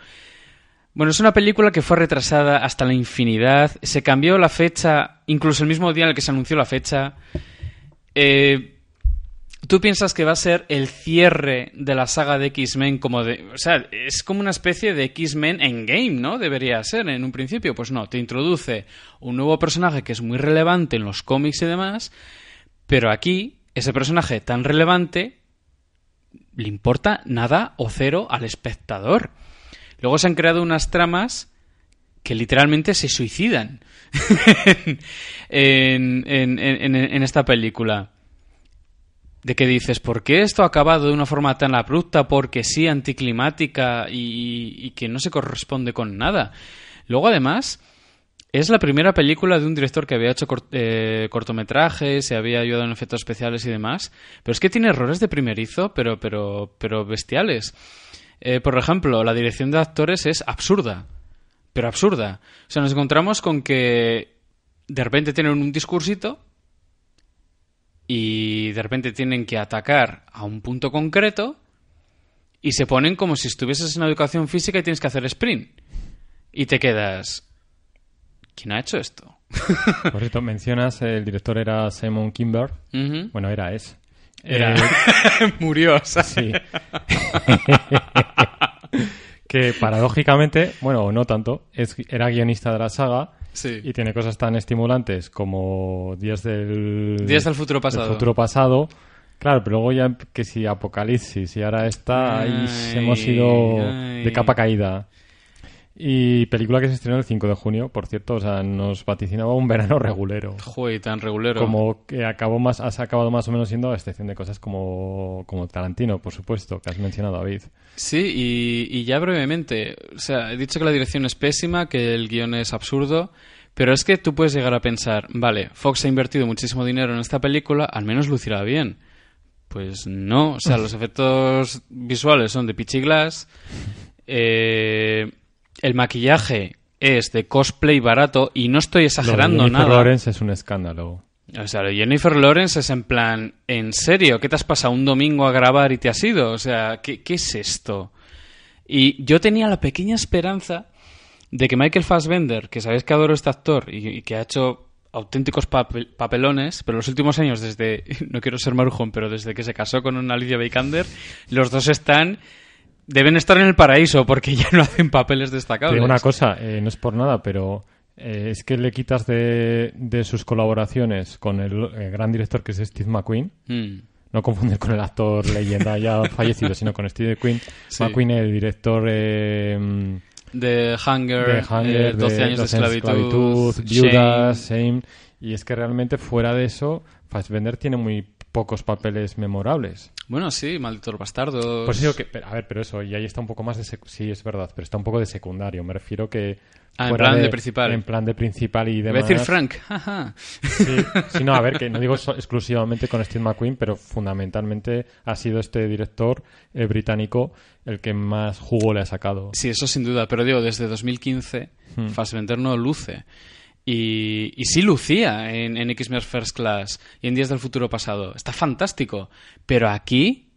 Bueno, es una película que fue retrasada hasta la infinidad. Se cambió la fecha, incluso el mismo día en el que se anunció la fecha. Eh, ¿Tú piensas que va a ser el cierre de la saga de X-Men como de... O sea, es como una especie de X-Men en game, ¿no? Debería ser en un principio. Pues no, te introduce un nuevo personaje que es muy relevante en los cómics y demás, pero aquí ese personaje tan relevante le importa nada o cero al espectador. Luego se han creado unas tramas que literalmente se suicidan en, en- en- en- en esta película. De que dices, ¿por qué esto ha acabado de una forma tan abrupta? Porque sí, anticlimática y, y que no se corresponde con nada. Luego, además, es la primera película de un director que había hecho eh, cortometrajes, se había ayudado en efectos especiales y demás. Pero es que tiene errores de primerizo, pero, pero, pero bestiales. Eh, por ejemplo, la dirección de actores es absurda. Pero absurda. O sea, nos encontramos con que de repente tienen un discursito y de repente tienen que atacar a un punto concreto y se ponen como si estuvieses en educación física y tienes que hacer sprint. Y te quedas... ¿Quién ha hecho esto? Por cierto, mencionas, el director era Simon Kimber. Bueno, era, es. Era- Eh, Murió, o sea. sí. que paradójicamente, bueno, o no tanto, es, era guionista de la saga Sí. y tiene cosas tan estimulantes como Días del... Días del futuro pasado. futuro pasado. Claro, pero luego ya que si Apocalipsis y ahora está, ahí Ay, hemos ido ay. de capa caída. Y película que se estrenó el 5 de junio, por cierto, o sea, nos vaticinaba un verano regulero. Joder, tan regulero. Como que acabó más, has acabado más o menos siendo a excepción de cosas como, como Tarantino, por supuesto, que has mencionado, David. Sí, y, y ya brevemente, o sea, he dicho que la dirección es pésima, que el guion es absurdo, pero es que tú puedes llegar a pensar, vale, Fox ha invertido muchísimo dinero en esta película, al menos lucirá bien. Pues no, o sea, los efectos visuales son de Pichiglass, eh, el maquillaje es de cosplay barato y no estoy exagerando Lo de Jennifer nada. Lawrence es un escándalo. O sea, Jennifer Lawrence es en plan, ¿en serio? ¿Qué te has pasado un domingo a grabar y te has ido? O sea, ¿qué, qué es esto? Y yo tenía la pequeña esperanza de que Michael Fassbender, que sabéis que adoro este actor y, y que ha hecho auténticos papel- papelones, pero los últimos años, desde, no quiero ser marujón, pero desde que se casó con una Alicia Vikander, los dos están, deben estar en el paraíso porque ya no hacen papeles Te destacables. digo una cosa, eh, no es por nada, pero eh, es que le quitas de, de sus colaboraciones con el, eh, gran director que es Steve McQueen, Mm. no confundir con el actor leyenda ya fallecido, sino con Steve McQueen, Sí. McQueen el director eh, De Hunger, de Hunger, eh, 12 de años de 12 esclavitud, Viudas, Shame. Shame, y es que realmente fuera de eso, Fassbender tiene muy pocos papeles memorables. Bueno, sí, Malditos Bastardos. Por eso que, a ver, pero eso, y ahí está un poco más de sí, es verdad, pero está un poco de secundario, me refiero que Ah, en plan de principal. En plan de principal y Iba a demás. decir Frank. jaja. Sí, sí, no, a ver, que no digo so- exclusivamente con Steve McQueen, pero fundamentalmente ha sido este director eh, británico el que más jugo le ha sacado. Sí, eso sin duda. Pero digo, desde 2015, Hmm. Fassbender no luce. Y, y sí lucía en, en X-Men First Class y en Días del Futuro Pasado. Está fantástico. Pero aquí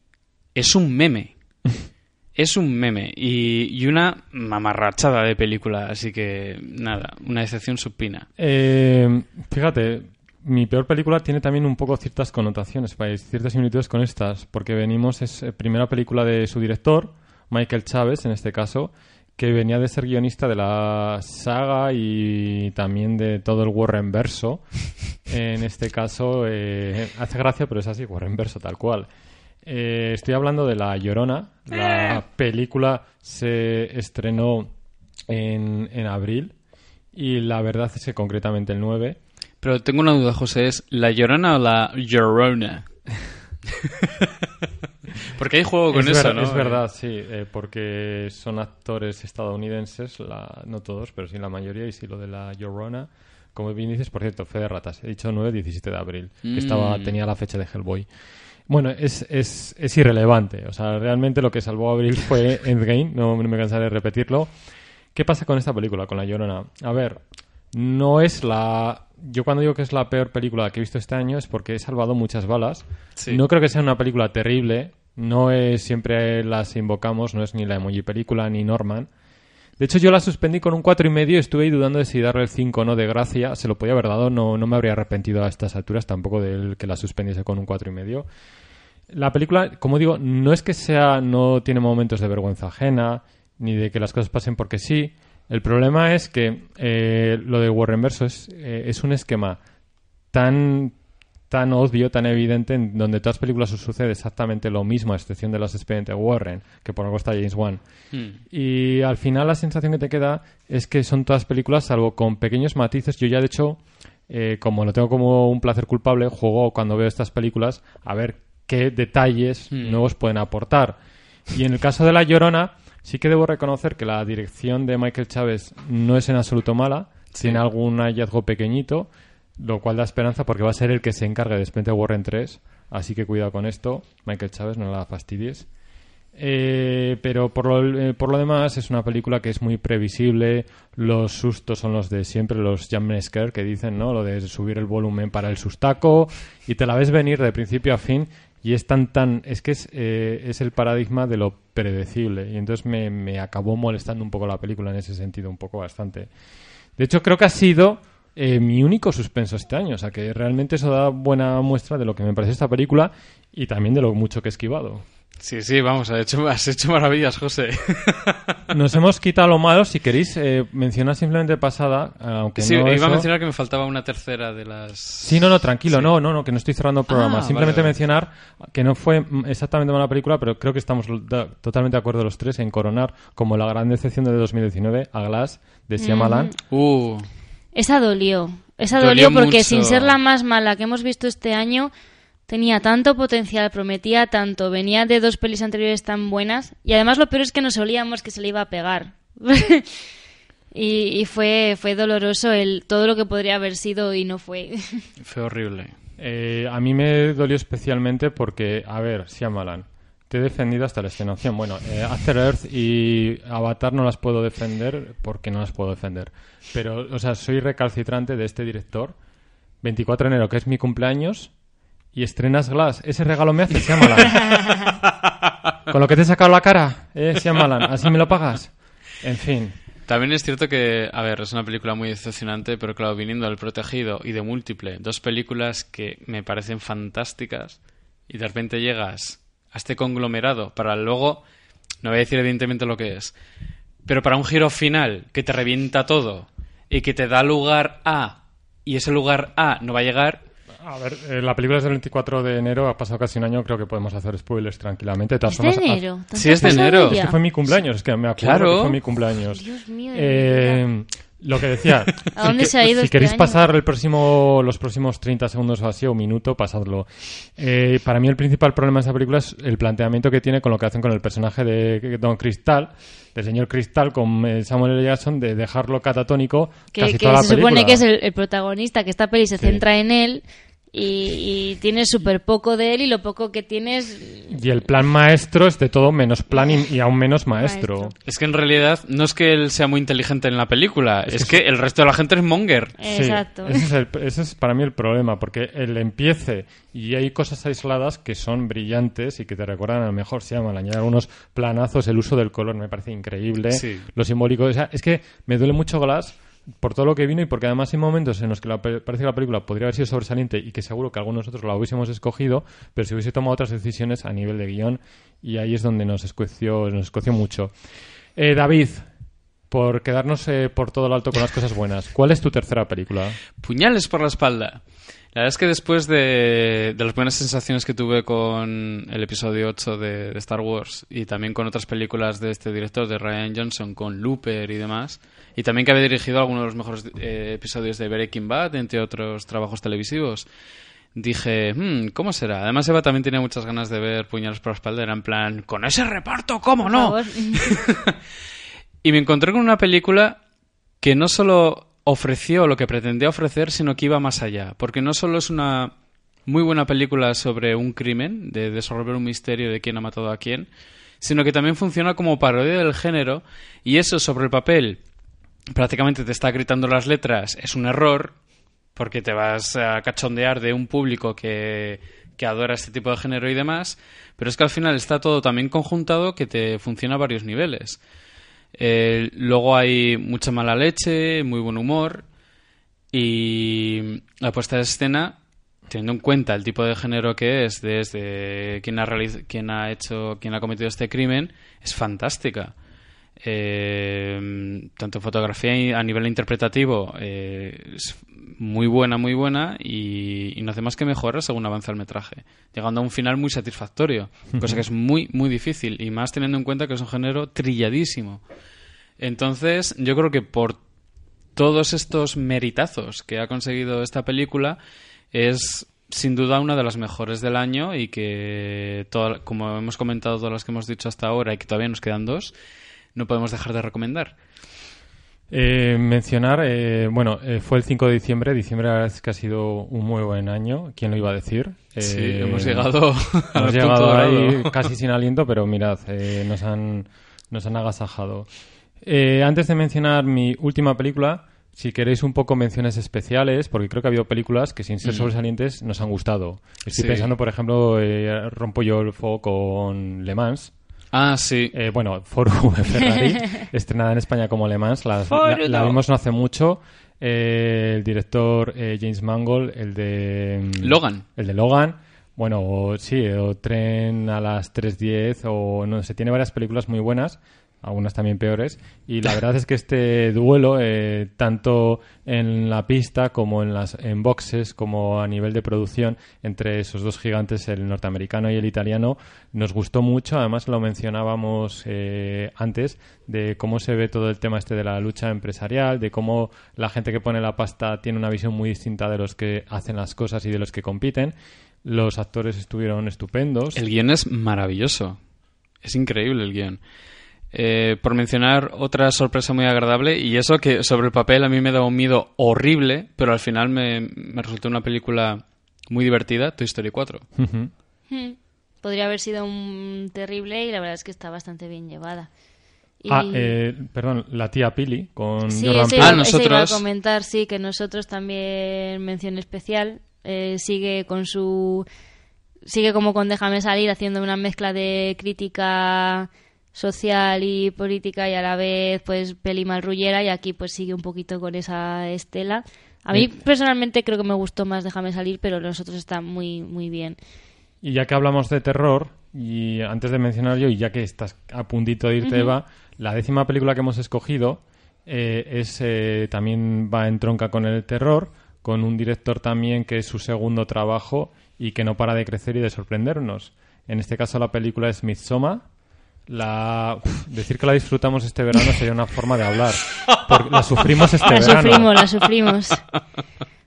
es un meme. es un meme. Y, y una mamarrachada de película. Así que, nada, una decepción supina. Eh, fíjate, mi peor película tiene también un poco ciertas connotaciones, ciertas similitudes con estas, porque venimos, es eh, primera película de su director, Michael Chávez, en este caso, que venía de ser guionista de la saga y también de todo el Warren verso. En este caso, eh, hace gracia, pero es así, Warren verso tal cual. Eh, estoy hablando de La Llorona. La película se estrenó en, en abril y la verdad es que concretamente el 9 Pero tengo una duda, José. ¿Es la Llorona o la Llorona? Porque hay juego con es, eso, ¿no? es verdad, sí, eh, porque son actores estadounidenses, la- no todos, pero sí la mayoría, y sí lo de la Llorona. Como bien dices, por cierto, fe de ratas. He dicho 9-17 de abril, que Mm. estaba, tenía la fecha de Hellboy. Bueno, es, es, es irrelevante. O sea, realmente lo que salvó a abril fue Endgame, no, no me cansaré de repetirlo. ¿Qué pasa con esta película, con La Llorona? A ver, no es la... Yo cuando digo que es la peor película que he visto este año es porque he salvado muchas balas. Sí. No creo que sea una película terrible. No es siempre las invocamos, no es ni la emoji película ni Norman. De hecho, yo la suspendí con un cuatro y medio. Estuve ahí dudando de si darle el 5 o no de gracia. Se lo podía haber dado. No, no me habría arrepentido a estas alturas tampoco del que la suspendiese con un cuatro y medio. La película, como digo, no es que sea, no tiene momentos de vergüenza ajena, ni de que las cosas pasen porque sí. El problema es que eh, lo de Warren Verso es, eh, es un esquema tan, tan obvio, tan evidente, en donde todas las películas sucede exactamente lo mismo, a excepción de los expedientes Warren, que por algo está James Wan. Mm. Y al final la sensación que te queda es que son todas películas, salvo con pequeños matices. Yo ya, de hecho, eh, como lo tengo como un placer culpable, juego cuando veo estas películas a ver qué detalles Mm. nuevos pueden aportar. Y en el caso de La Llorona, sí que debo reconocer que la dirección de Michael Chávez no es en absoluto mala, tiene algún hallazgo pequeñito, lo cual da esperanza porque va a ser el que se encargue de Expediente Warren 3, así que cuidado con esto, Michael Chávez, no la fastidies. Eh, pero por lo, eh, por lo demás es una película que es muy previsible, los sustos son los de siempre, los jump scare que dicen, ¿no? Lo de subir el volumen para el sustaco y te la ves venir de principio a fin y es tan tan es que es, eh, es el paradigma de lo predecible y entonces me, me acabó molestando un poco la película en ese sentido, un poco bastante. De hecho creo que ha sido eh, mi único suspenso este año, o sea que realmente eso da buena muestra de lo que me parece esta película y también de lo mucho que he esquivado. Sí, sí, vamos, has hecho, has hecho maravillas, José. Nos hemos quitado lo malo. Si queréis eh, mencionar simplemente pasada, aunque sí, no iba eso- a mencionar que me faltaba una tercera de las... Sí, no, no, tranquilo, Sí. no, no, no, que no estoy cerrando el programa. Ah, Simplemente vale, vale. mencionar que no fue mm, exactamente mala película, pero creo que estamos totalmente de acuerdo los tres en coronar como la gran decepción de 2019 a Glass de Shyamalan. Uh, Esa dolió. Esa Dolió dolió, porque mucho. sin ser la más mala que hemos visto este año, tenía tanto potencial, prometía tanto, venía de dos pelis anteriores tan buenas y además lo peor es que nos olíamos que se le iba a pegar. y y fue, fue doloroso el, todo lo que podría haber sido y no fue. fue horrible. Eh, a mí me dolió especialmente porque, a ver, Shyamalan, te he defendido hasta la extenuación. Bueno, eh, After Earth y Avatar no las puedo defender porque no las puedo defender. Pero, o sea, soy recalcitrante de este director. 24 de enero, que es mi cumpleaños, y estrenas Glass. Ese regalo me hace Shyamalan. Con lo que te he sacado la cara, ¿eh, Shyamalan? ¿Así me lo pagas? En fin. También es cierto que, a ver, es una película muy decepcionante, pero claro, viniendo del Protegido y de Múltiple, dos películas que me parecen fantásticas, y de repente llegas a este conglomerado para luego, no voy a decir evidentemente lo que es, pero para un giro final que te revienta todo y que te da lugar a, y ese lugar a no va a llegar, A ver, eh, la película es del 24 de enero, ha pasado casi un año, creo que podemos hacer spoilers tranquilamente. De todas ¿Es de enero? ¿Tanto Sí, es de enero. ya? Es que fue mi cumpleaños, es que me acuerdo Claro. que fue mi cumpleaños. Dios mío, Eh, lo que decía, ¿A dónde si, se ha ido si este queréis año? pasar el próximo, los próximos 30 segundos o así, o minuto, pasadlo. Eh, para mí el principal problema de esta película es el planteamiento que tiene con lo que hacen con el personaje de Don Cristal, del señor Cristal, con eh, Samuel L. Jackson, de dejarlo catatónico que, casi que toda la se supone película. que es el, el protagonista, que esta peli se Sí. centra en él y, y tienes súper poco de él y lo poco que tienes... Y el plan maestro es de todo menos plan y, y aún menos maestro. Maestro. es que en realidad no es que él sea muy inteligente en la película, es, que, el resto de la gente es monger. Sí, Exacto. ese, es el- ese es para mí el problema, porque el empiece y hay cosas aisladas que son brillantes y que te recuerdan a lo mejor se llaman añadir algunos planazos, el uso del color me parece increíble, Sí. lo simbólico, o sea, es que me duele mucho Glass por todo lo que vino y porque además hay momentos en los que la parece que la película podría haber sido sobresaliente y que seguro que algunos nosotros la hubiésemos escogido, pero si hubiese tomado otras decisiones a nivel de guion y ahí es donde nos escueció, nos escoció mucho. Eh, David, por quedarnos eh, por todo lo alto con las cosas buenas, ¿cuál es tu tercera película? Puñales por la espalda. La verdad es que después de, de las buenas sensaciones que tuve con el episodio 8 de, de Star Wars y también con otras películas de este director, de Ryan Johnson, con Looper y demás, y también que había dirigido algunos de los mejores eh, episodios de Breaking Bad, entre otros trabajos televisivos, dije, "Hmm, ¿cómo será? Además, Eva también tenía muchas ganas de ver Puñales por la espalda, era en plan, con ese reparto, ¿cómo Por no? Y me encontré con una película que no solo ofreció lo que pretendía ofrecer, sino que iba más allá. Porque no solo es una muy buena película sobre un crimen, de resolver un misterio de quién ha matado a quién, sino que también funciona como parodia del género, y eso sobre el papel prácticamente te está gritando las letras, es un error, porque te vas a cachondear de un público que, que adora este tipo de género y demás, pero es que al final está todo también conjuntado que te funciona a varios niveles. Eh, luego hay mucha mala leche, muy buen humor y la puesta de escena, teniendo en cuenta el tipo de género que es, desde quien ha, realiz- quien ha hecho, quien ha cometido este crimen, es fantástica. Eh, tanto en fotografía y a nivel interpretativo eh, es muy buena, muy buena y, y no hace más que mejorar según avanza el metraje, llegando a un final muy satisfactorio, cosa que es muy, muy difícil y más teniendo en cuenta que es un género trilladísimo. Entonces, yo creo que por todos estos meritazos que ha conseguido esta película es sin duda una de las mejores del año y que, como hemos comentado todas las que hemos dicho hasta ahora y que todavía nos quedan dos, no podemos dejar de recomendar. Eh, mencionar, eh, bueno, eh, fue el 5 de diciembre. Diciembre la verdad es que ha sido un muy buen año. ¿Quién lo iba a decir? Sí, Eh, hemos llegado hemos llegado ahí casi sin aliento, pero mirad, eh, nos, han, nos han agasajado. Eh, antes de mencionar mi última película, si queréis un poco menciones especiales, porque creo que ha habido películas que sin ser sobresalientes nos han gustado. Estoy Sí. pensando, por ejemplo, eh, rompo yo el fuego con Le Mans. Ah, sí. Eh, bueno, Ford V Ferrari, estrenada en España como Le Mans, la, vimos no hace mucho. Eh, el director eh, James Mangold, el de... mm, Logan. El de Logan. Bueno, o- sí, o Tren a las 3.10, o no sé, tiene varias películas muy buenas, algunas también peores. Y la verdad es que este duelo, eh, tanto en la pista como en las en boxes, como a nivel de producción, entre esos dos gigantes, el norteamericano y el italiano, nos gustó mucho. Además, lo mencionábamos eh, antes, de cómo se ve todo el tema este de la lucha empresarial, de cómo la gente que pone la pasta tiene una visión muy distinta de los que hacen las cosas y de los que compiten. Los actores estuvieron estupendos. El guion es maravilloso. Es increíble el guion. Eh, por mencionar otra sorpresa muy agradable, y eso que sobre el papel a mí me da un miedo horrible, pero al final me, me resultó una película muy divertida, Toy Story 4. Ujú. Hmm. Podría haber sido un terrible y la verdad es que está bastante bien llevada. Y- Ah, eh, perdón, la tía Pili con Sí, Jordan ese, Peele. Ah, ese iba a nosotros- comentar, sí, que nosotros también mención especial. eh, sigue con su. Sigue como con Déjame salir, haciendo una mezcla de crítica social y política y a la vez, pues, peli malrullera. Y aquí, pues, sigue un poquito con esa estela. A mí, Eh. personalmente, creo que me gustó más Déjame salir, pero los otros están muy, muy bien. Y ya que hablamos de terror, y antes de mencionar yo, y ya que estás a puntito de irte, Eva, la décima película que hemos escogido eh, es eh, también va en tronca con el terror, con un director también que es su segundo trabajo y que no para de crecer y de sorprendernos. En este caso la película es Midsommar. La... uf, decir que la disfrutamos este verano sería una forma de hablar. Porque la sufrimos este La verano. sufrimos, la sufrimos.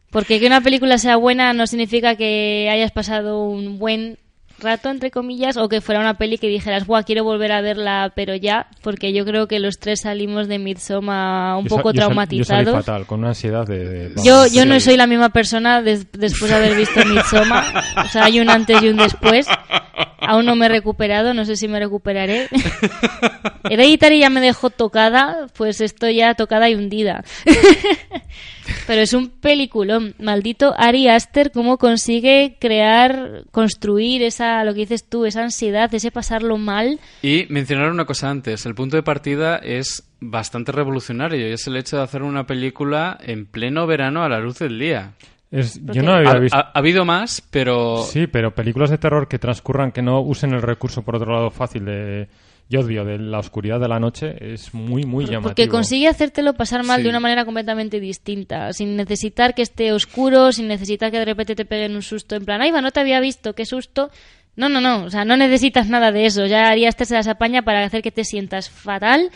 Porque que una película sea buena no significa que hayas pasado un buen rato, entre comillas, o que fuera una peli que dijeras, Buah, quiero volver a verla, pero ya, porque yo creo que los tres salimos de Midsommar un Yo poco yo sal- Yo traumatizados. salí fatal, con una ansiedad de... de- vamos. Yo, yo no soy la misma persona des- después de haber visto Midsommar. O sea, hay un antes y un después. Aún no me he recuperado, no sé si me recuperaré. Hereditary ya me dejó tocada, pues estoy ya tocada y hundida. Pero es un peliculón. Maldito Ari Aster, cómo consigue crear, construir esa, lo que dices tú, esa ansiedad, ese pasarlo mal. Y mencionar una cosa antes, el punto de partida es bastante revolucionario y es el hecho de hacer una película en pleno verano a la luz del día. Es- yo no Ha, había visto... ha- ha habido más, pero Sí, pero películas de terror que transcurran, que no usen el recurso, por otro lado, fácil de... Yo odio de la oscuridad de la noche, es muy, muy llamativo. Porque consigue hacértelo pasar mal Sí. de una manera completamente distinta, sin necesitar que esté oscuro, sin necesitar que de repente te peguen un susto en plan, ay, va, no te había visto, qué susto. No, no, no, o sea, no necesitas nada de eso. Ya harías te se las apaña para hacer que te sientas fatal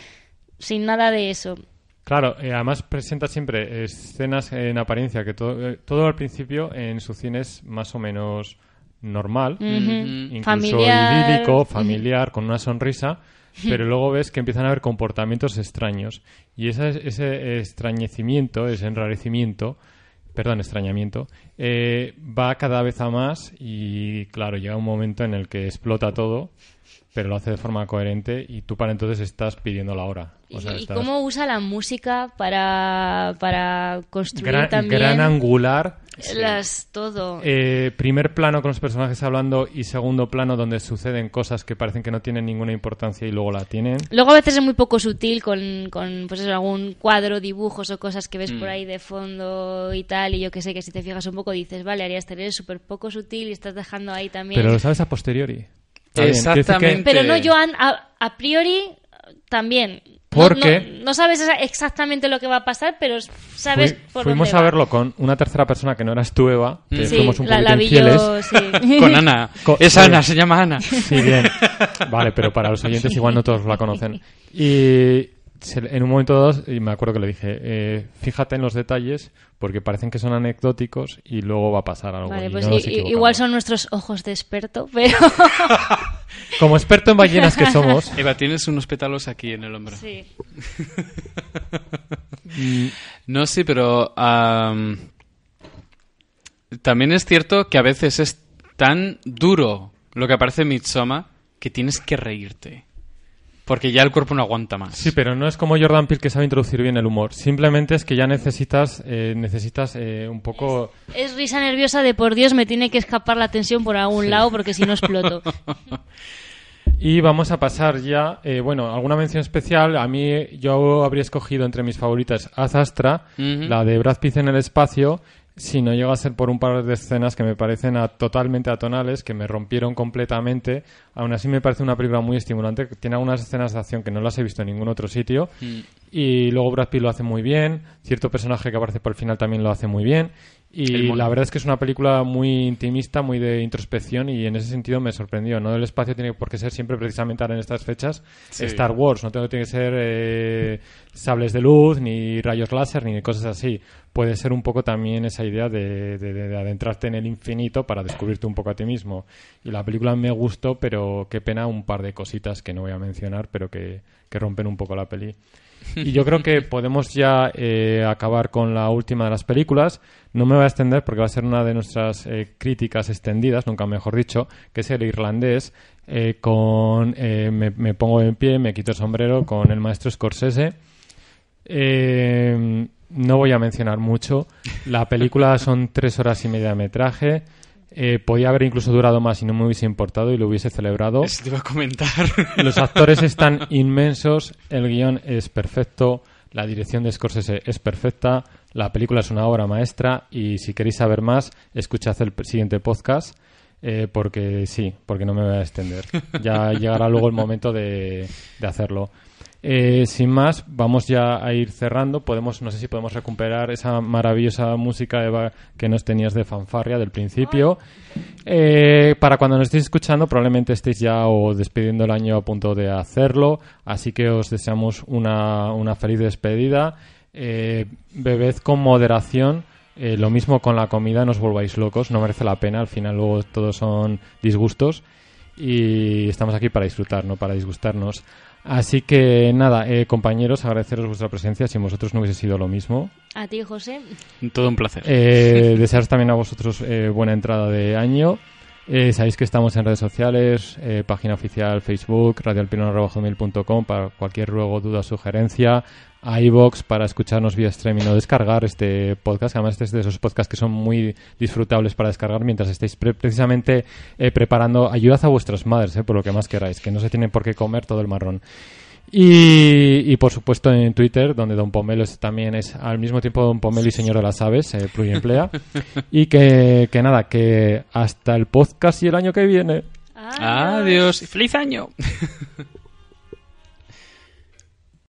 sin nada de eso. Claro, eh, además presenta siempre escenas en apariencia que todo, eh, todo al principio en su cine es más o menos normal, incluso Familiar. idílico, familiar, con una sonrisa, pero luego ves que empiezan a haber comportamientos extraños. Y ese, ese extrañecimiento, ese enrarecimiento, perdón, extrañamiento, eh, va cada vez a más y claro, llega un momento en el que explota todo, pero lo hace de forma coherente y tú para entonces estás pidiendo la hora. O sea, y estás- cómo usa la música para, para construir gran, también gran angular. las todo. eh, primer plano con los personajes hablando y segundo plano donde suceden cosas que parecen que no tienen ninguna importancia y luego la tienen. Luego a veces es muy poco sutil con, con pues eso, algún cuadro, dibujos o cosas que ves por ahí de fondo y tal. Y yo que sé que si te fijas un poco dices, vale, Arias Tener súper poco sutil y estás dejando ahí también. Pero lo sabes a posteriori. Está bien, Exactamente. Pero no, Joan, a, a priori también. No- ¿Por no, qué? No, sabes exactamente lo que va a pasar, pero sabes Fui- por fuimos dónde a va. verlo con una tercera persona que no eras tú, Eva, que Sí, fuimos un la, la vi infieles. yo, sí. con Ana. Co- es. Ana, se llama Ana. Sí, bien. Vale, pero para los oyentes igual no todos la conocen. Y se- en un momento dado, y me acuerdo que le dije, eh, fíjate en los detalles porque parecen que son anecdóticos y luego va a pasar algo. Vale, y pues no equivocamos. igual son nuestros ojos de experto, pero Como experto en ballenas que somos, Eva, tienes unos pétalos aquí en el hombro. sí. No, sí, pero am, también es cierto que a veces es tan duro lo que aparece en Midsommar que tienes que reírte. Porque ya el cuerpo no aguanta más. Sí, pero no es como Jordan Peele que sabe introducir bien el humor. Simplemente es que ya necesitas, eh, necesitas eh, un poco... Es risa nerviosa de por Dios, me tiene que escapar la tensión por algún lado porque si no exploto. Y vamos a pasar ya, eh, bueno, alguna mención especial. A mí yo habría escogido entre mis favoritas Az Astra, Ujú. la de Brad Pitt en el espacio, si no llega a ser por un par de escenas que me parecen a- totalmente atonales, que me rompieron completamente. Aún así me parece una película muy estimulante, tiene algunas escenas de acción que no las he visto en ningún otro sitio. Mm. Y luego Brad Pitt lo hace muy bien, cierto personaje que aparece por el final también lo hace muy bien. Y la verdad es que es una película muy intimista, muy de introspección y en ese sentido me sorprendió. No el espacio tiene por qué ser siempre precisamente ahora en estas fechas Sí. Star Wars, no tiene tiene que ser eh, sables de luz, ni rayos láser, ni cosas así. Puede ser un poco también esa idea de, de- de adentrarte en el infinito para descubrirte un poco a ti mismo. Y la película me gustó, pero qué pena un par de cositas que no voy a mencionar, pero que, que rompen un poco la peli. Y yo creo que podemos ya eh, acabar con la última de las películas. No me voy a extender porque va a ser una de nuestras eh, críticas extendidas, nunca mejor dicho, que es el irlandés. eh, con me, pongo en pie, me quito el sombrero con el maestro Scorsese. No voy a mencionar mucho. La película son tres horas y media de metraje. Eh, podía haber incluso durado más y no me hubiese importado y lo hubiese celebrado. Eso te iba a comentar. Los actores están inmensos, el guion es perfecto, la dirección de Scorsese es perfecta, la película es una obra maestra y si queréis saber más, escuchad el siguiente podcast eh, porque sí, porque no me voy a extender. Ya llegará luego el momento de, de hacerlo. Eh, sin más, vamos ya a ir cerrando. Podemos, no sé si podemos recuperar esa maravillosa música Eva, que nos tenías de fanfarria del principio. Eh, para cuando nos estéis escuchando, probablemente estéis ya o despidiendo el año a punto de hacerlo. Así que os deseamos una, una feliz despedida. Eh, bebed con moderación. Eh, lo mismo con la comida, no os volváis locos, no merece la pena. Al final, luego todos son disgustos. Y estamos aquí para disfrutar, no para disgustarnos. Así que nada, eh, compañeros, agradeceros vuestra presencia. Si vosotros no hubiese sido lo mismo, A ti, José. Todo un placer. eh, desearos también a vosotros eh, buena entrada de año. Eh, sabéis que estamos en redes sociales, eh, página oficial Facebook, radioalpino.com para cualquier ruego, duda, sugerencia, a iVox para escucharnos vía streaming o descargar este podcast. Además, este es de esos podcasts que son muy disfrutables para descargar mientras estéis pre- precisamente eh, preparando. Ayudad a vuestras madres, eh, por lo que más queráis, que no se tienen por qué comer todo el marrón. Y, y, por supuesto en Twitter, donde Don Pomelo es- también es al mismo tiempo Don Pomelo y Señor de las Aves, eh, pluriemplea. y que, que nada, que hasta el podcast y el año que viene. Adiós. ¡Feliz año!